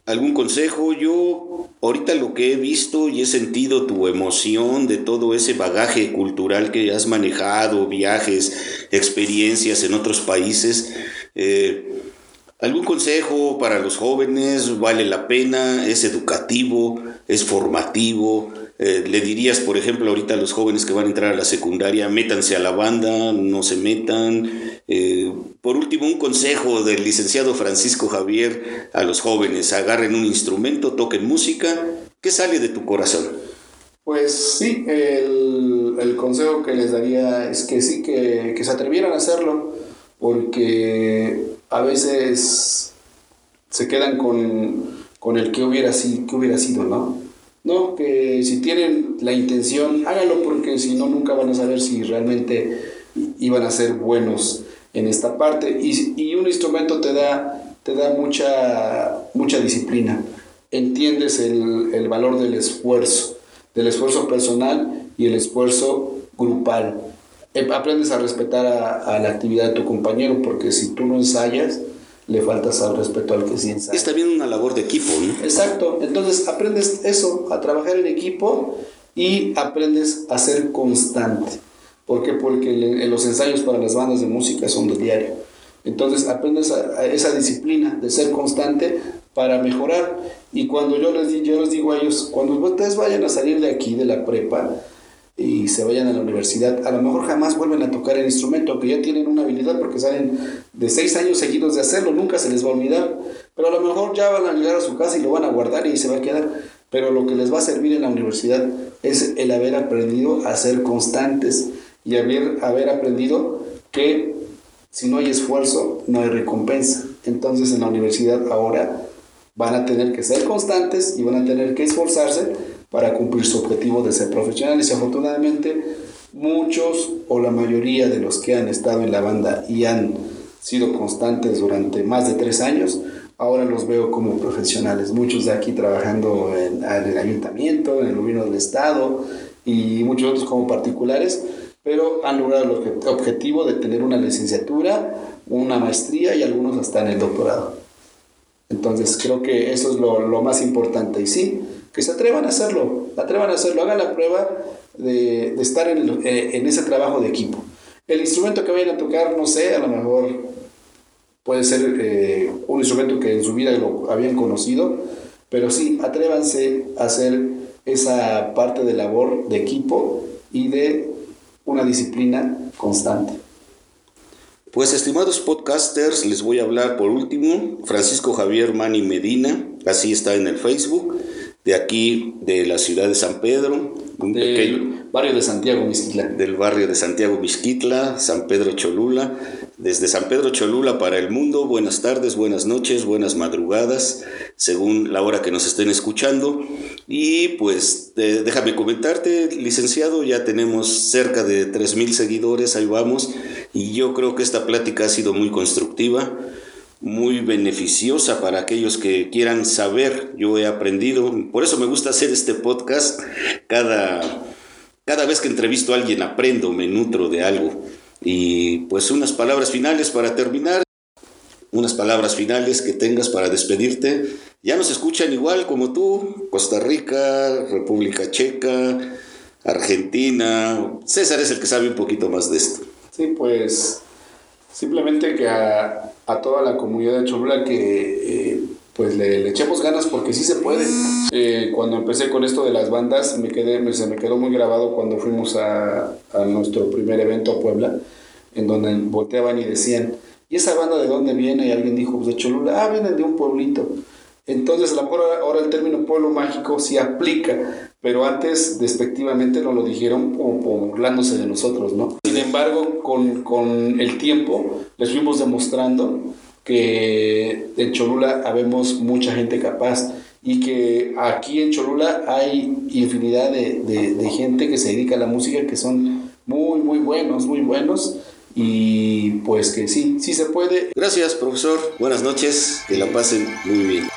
¿algún consejo? Yo ahorita lo que he visto y he sentido tu emoción de todo ese bagaje cultural que has manejado, viajes, experiencias en otros países. Eh, ¿Algún consejo para los jóvenes? ¿Vale la pena? ¿Es educativo? ¿Es formativo? Eh, ¿Le dirías, por ejemplo, ahorita a los jóvenes que van a entrar a la secundaria, métanse a la banda, no se metan? Eh, por último, un consejo del licenciado Francisco Javier a los jóvenes. Agarren un instrumento, toquen música. ¿Qué sale de tu corazón? Pues sí, el, consejo que les daría es que sí, que, se atrevieran a hacerlo, porque a veces se quedan con, el que hubiera, sido, que hubiera sido, ¿no? No, que si tienen la intención, háganlo porque si no, nunca van a saber si realmente iban a ser buenos en esta parte. Y, un instrumento te da, te da mucha, mucha disciplina. Entiendes el, valor del esfuerzo, del esfuerzo personal y el esfuerzo grupal. Eh, aprendes a respetar a, la actividad de tu compañero, porque si tú no ensayas, le faltas al respeto al que sí ensaya. Es también una labor de equipo, ¿no? Exacto. Entonces aprendes eso, a trabajar en equipo y aprendes a ser constante. ¿Por qué? Porque los ensayos para las bandas de música son de diario. Entonces aprendes a, esa disciplina de ser constante para mejorar. Y cuando yo les, yo les digo a ellos, cuando ustedes vayan a salir de aquí, de la prepa, y se vayan a la universidad, a lo mejor jamás vuelven a tocar el instrumento, aunque ya tienen una habilidad porque salen de seis años seguidos de hacerlo, nunca se les va a olvidar, pero a lo mejor ya van a llegar a su casa y lo van a guardar y se va a quedar, pero lo que les va a servir en la universidad es el haber aprendido a ser constantes, y haber, haber aprendido que si no hay esfuerzo, no hay recompensa. Entonces en la universidad ahora van a tener que ser constantes y van a tener que esforzarse para cumplir su objetivo de ser profesionales. Y afortunadamente muchos o la mayoría de los que han estado en la banda y han sido constantes durante más de tres años, ahora los veo como profesionales. Muchos de aquí trabajando en, el ayuntamiento, en el gobierno del estado y muchos otros como particulares pero han logrado el objetivo de tener una licenciatura, una maestría y algunos hasta en el doctorado. Entonces creo que eso es lo, lo más importante. Y sí, que se atrevan a hacerlo, atrevan a hacerlo, hagan la prueba de, de estar en, eh, en, ese trabajo de equipo. El instrumento que vayan a tocar, no sé, a lo mejor puede ser eh, un instrumento que en su vida lo habían conocido, pero sí, atrévanse a hacer esa parte de labor de equipo y de una disciplina constante. Pues estimados podcasters, les voy a hablar por último, Francisco Javier Mani Medina, así está en el Facebook, de aquí de la ciudad de San Pedro, un pequeño barrio de Santiago Misquitla. Del barrio de Santiago Misquitla, San Pedro Cholula. Desde San Pedro Cholula para el mundo, buenas tardes, buenas noches, buenas madrugadas, según la hora que nos estén escuchando. Y pues déjame comentarte, licenciado, ya tenemos cerca de 3.000 seguidores, ahí vamos, y yo creo que esta plática ha sido muy constructiva muy beneficiosa para aquellos que quieran saber. Yo he aprendido, por eso me gusta hacer este podcast. Cada, cada vez que entrevisto a alguien aprendo, me nutro de algo. Y pues unas palabras finales para terminar. Unas palabras finales que tengas para despedirte. Ya nos escuchan igual como tú, Costa Rica, República Checa, Argentina. César es el que sabe un poquito más de esto. Sí, pues simplemente que a, toda la comunidad de Cholula que eh, pues le, echemos ganas porque sí se puede. Eh, cuando empecé con esto de las bandas, me quedé, me, se me quedó muy grabado cuando fuimos a, nuestro primer evento a Puebla, en donde volteaban y decían, ¿y esa banda de dónde viene? Y alguien dijo, pues de Cholula, ah, vienen de un pueblito. Entonces, a lo mejor ahora el término pueblo mágico sí aplica, pero antes despectivamente nos lo dijeron como, burlándose de nosotros, ¿no? Sin embargo, con, con el tiempo les fuimos demostrando que en Cholula habemos mucha gente capaz y que aquí en Cholula hay infinidad de, de, de, gente que se dedica a la música que son muy, muy buenos, muy buenos. Y pues que sí, sí se puede. Gracias, profesor. Buenas noches. Que la pasen muy bien.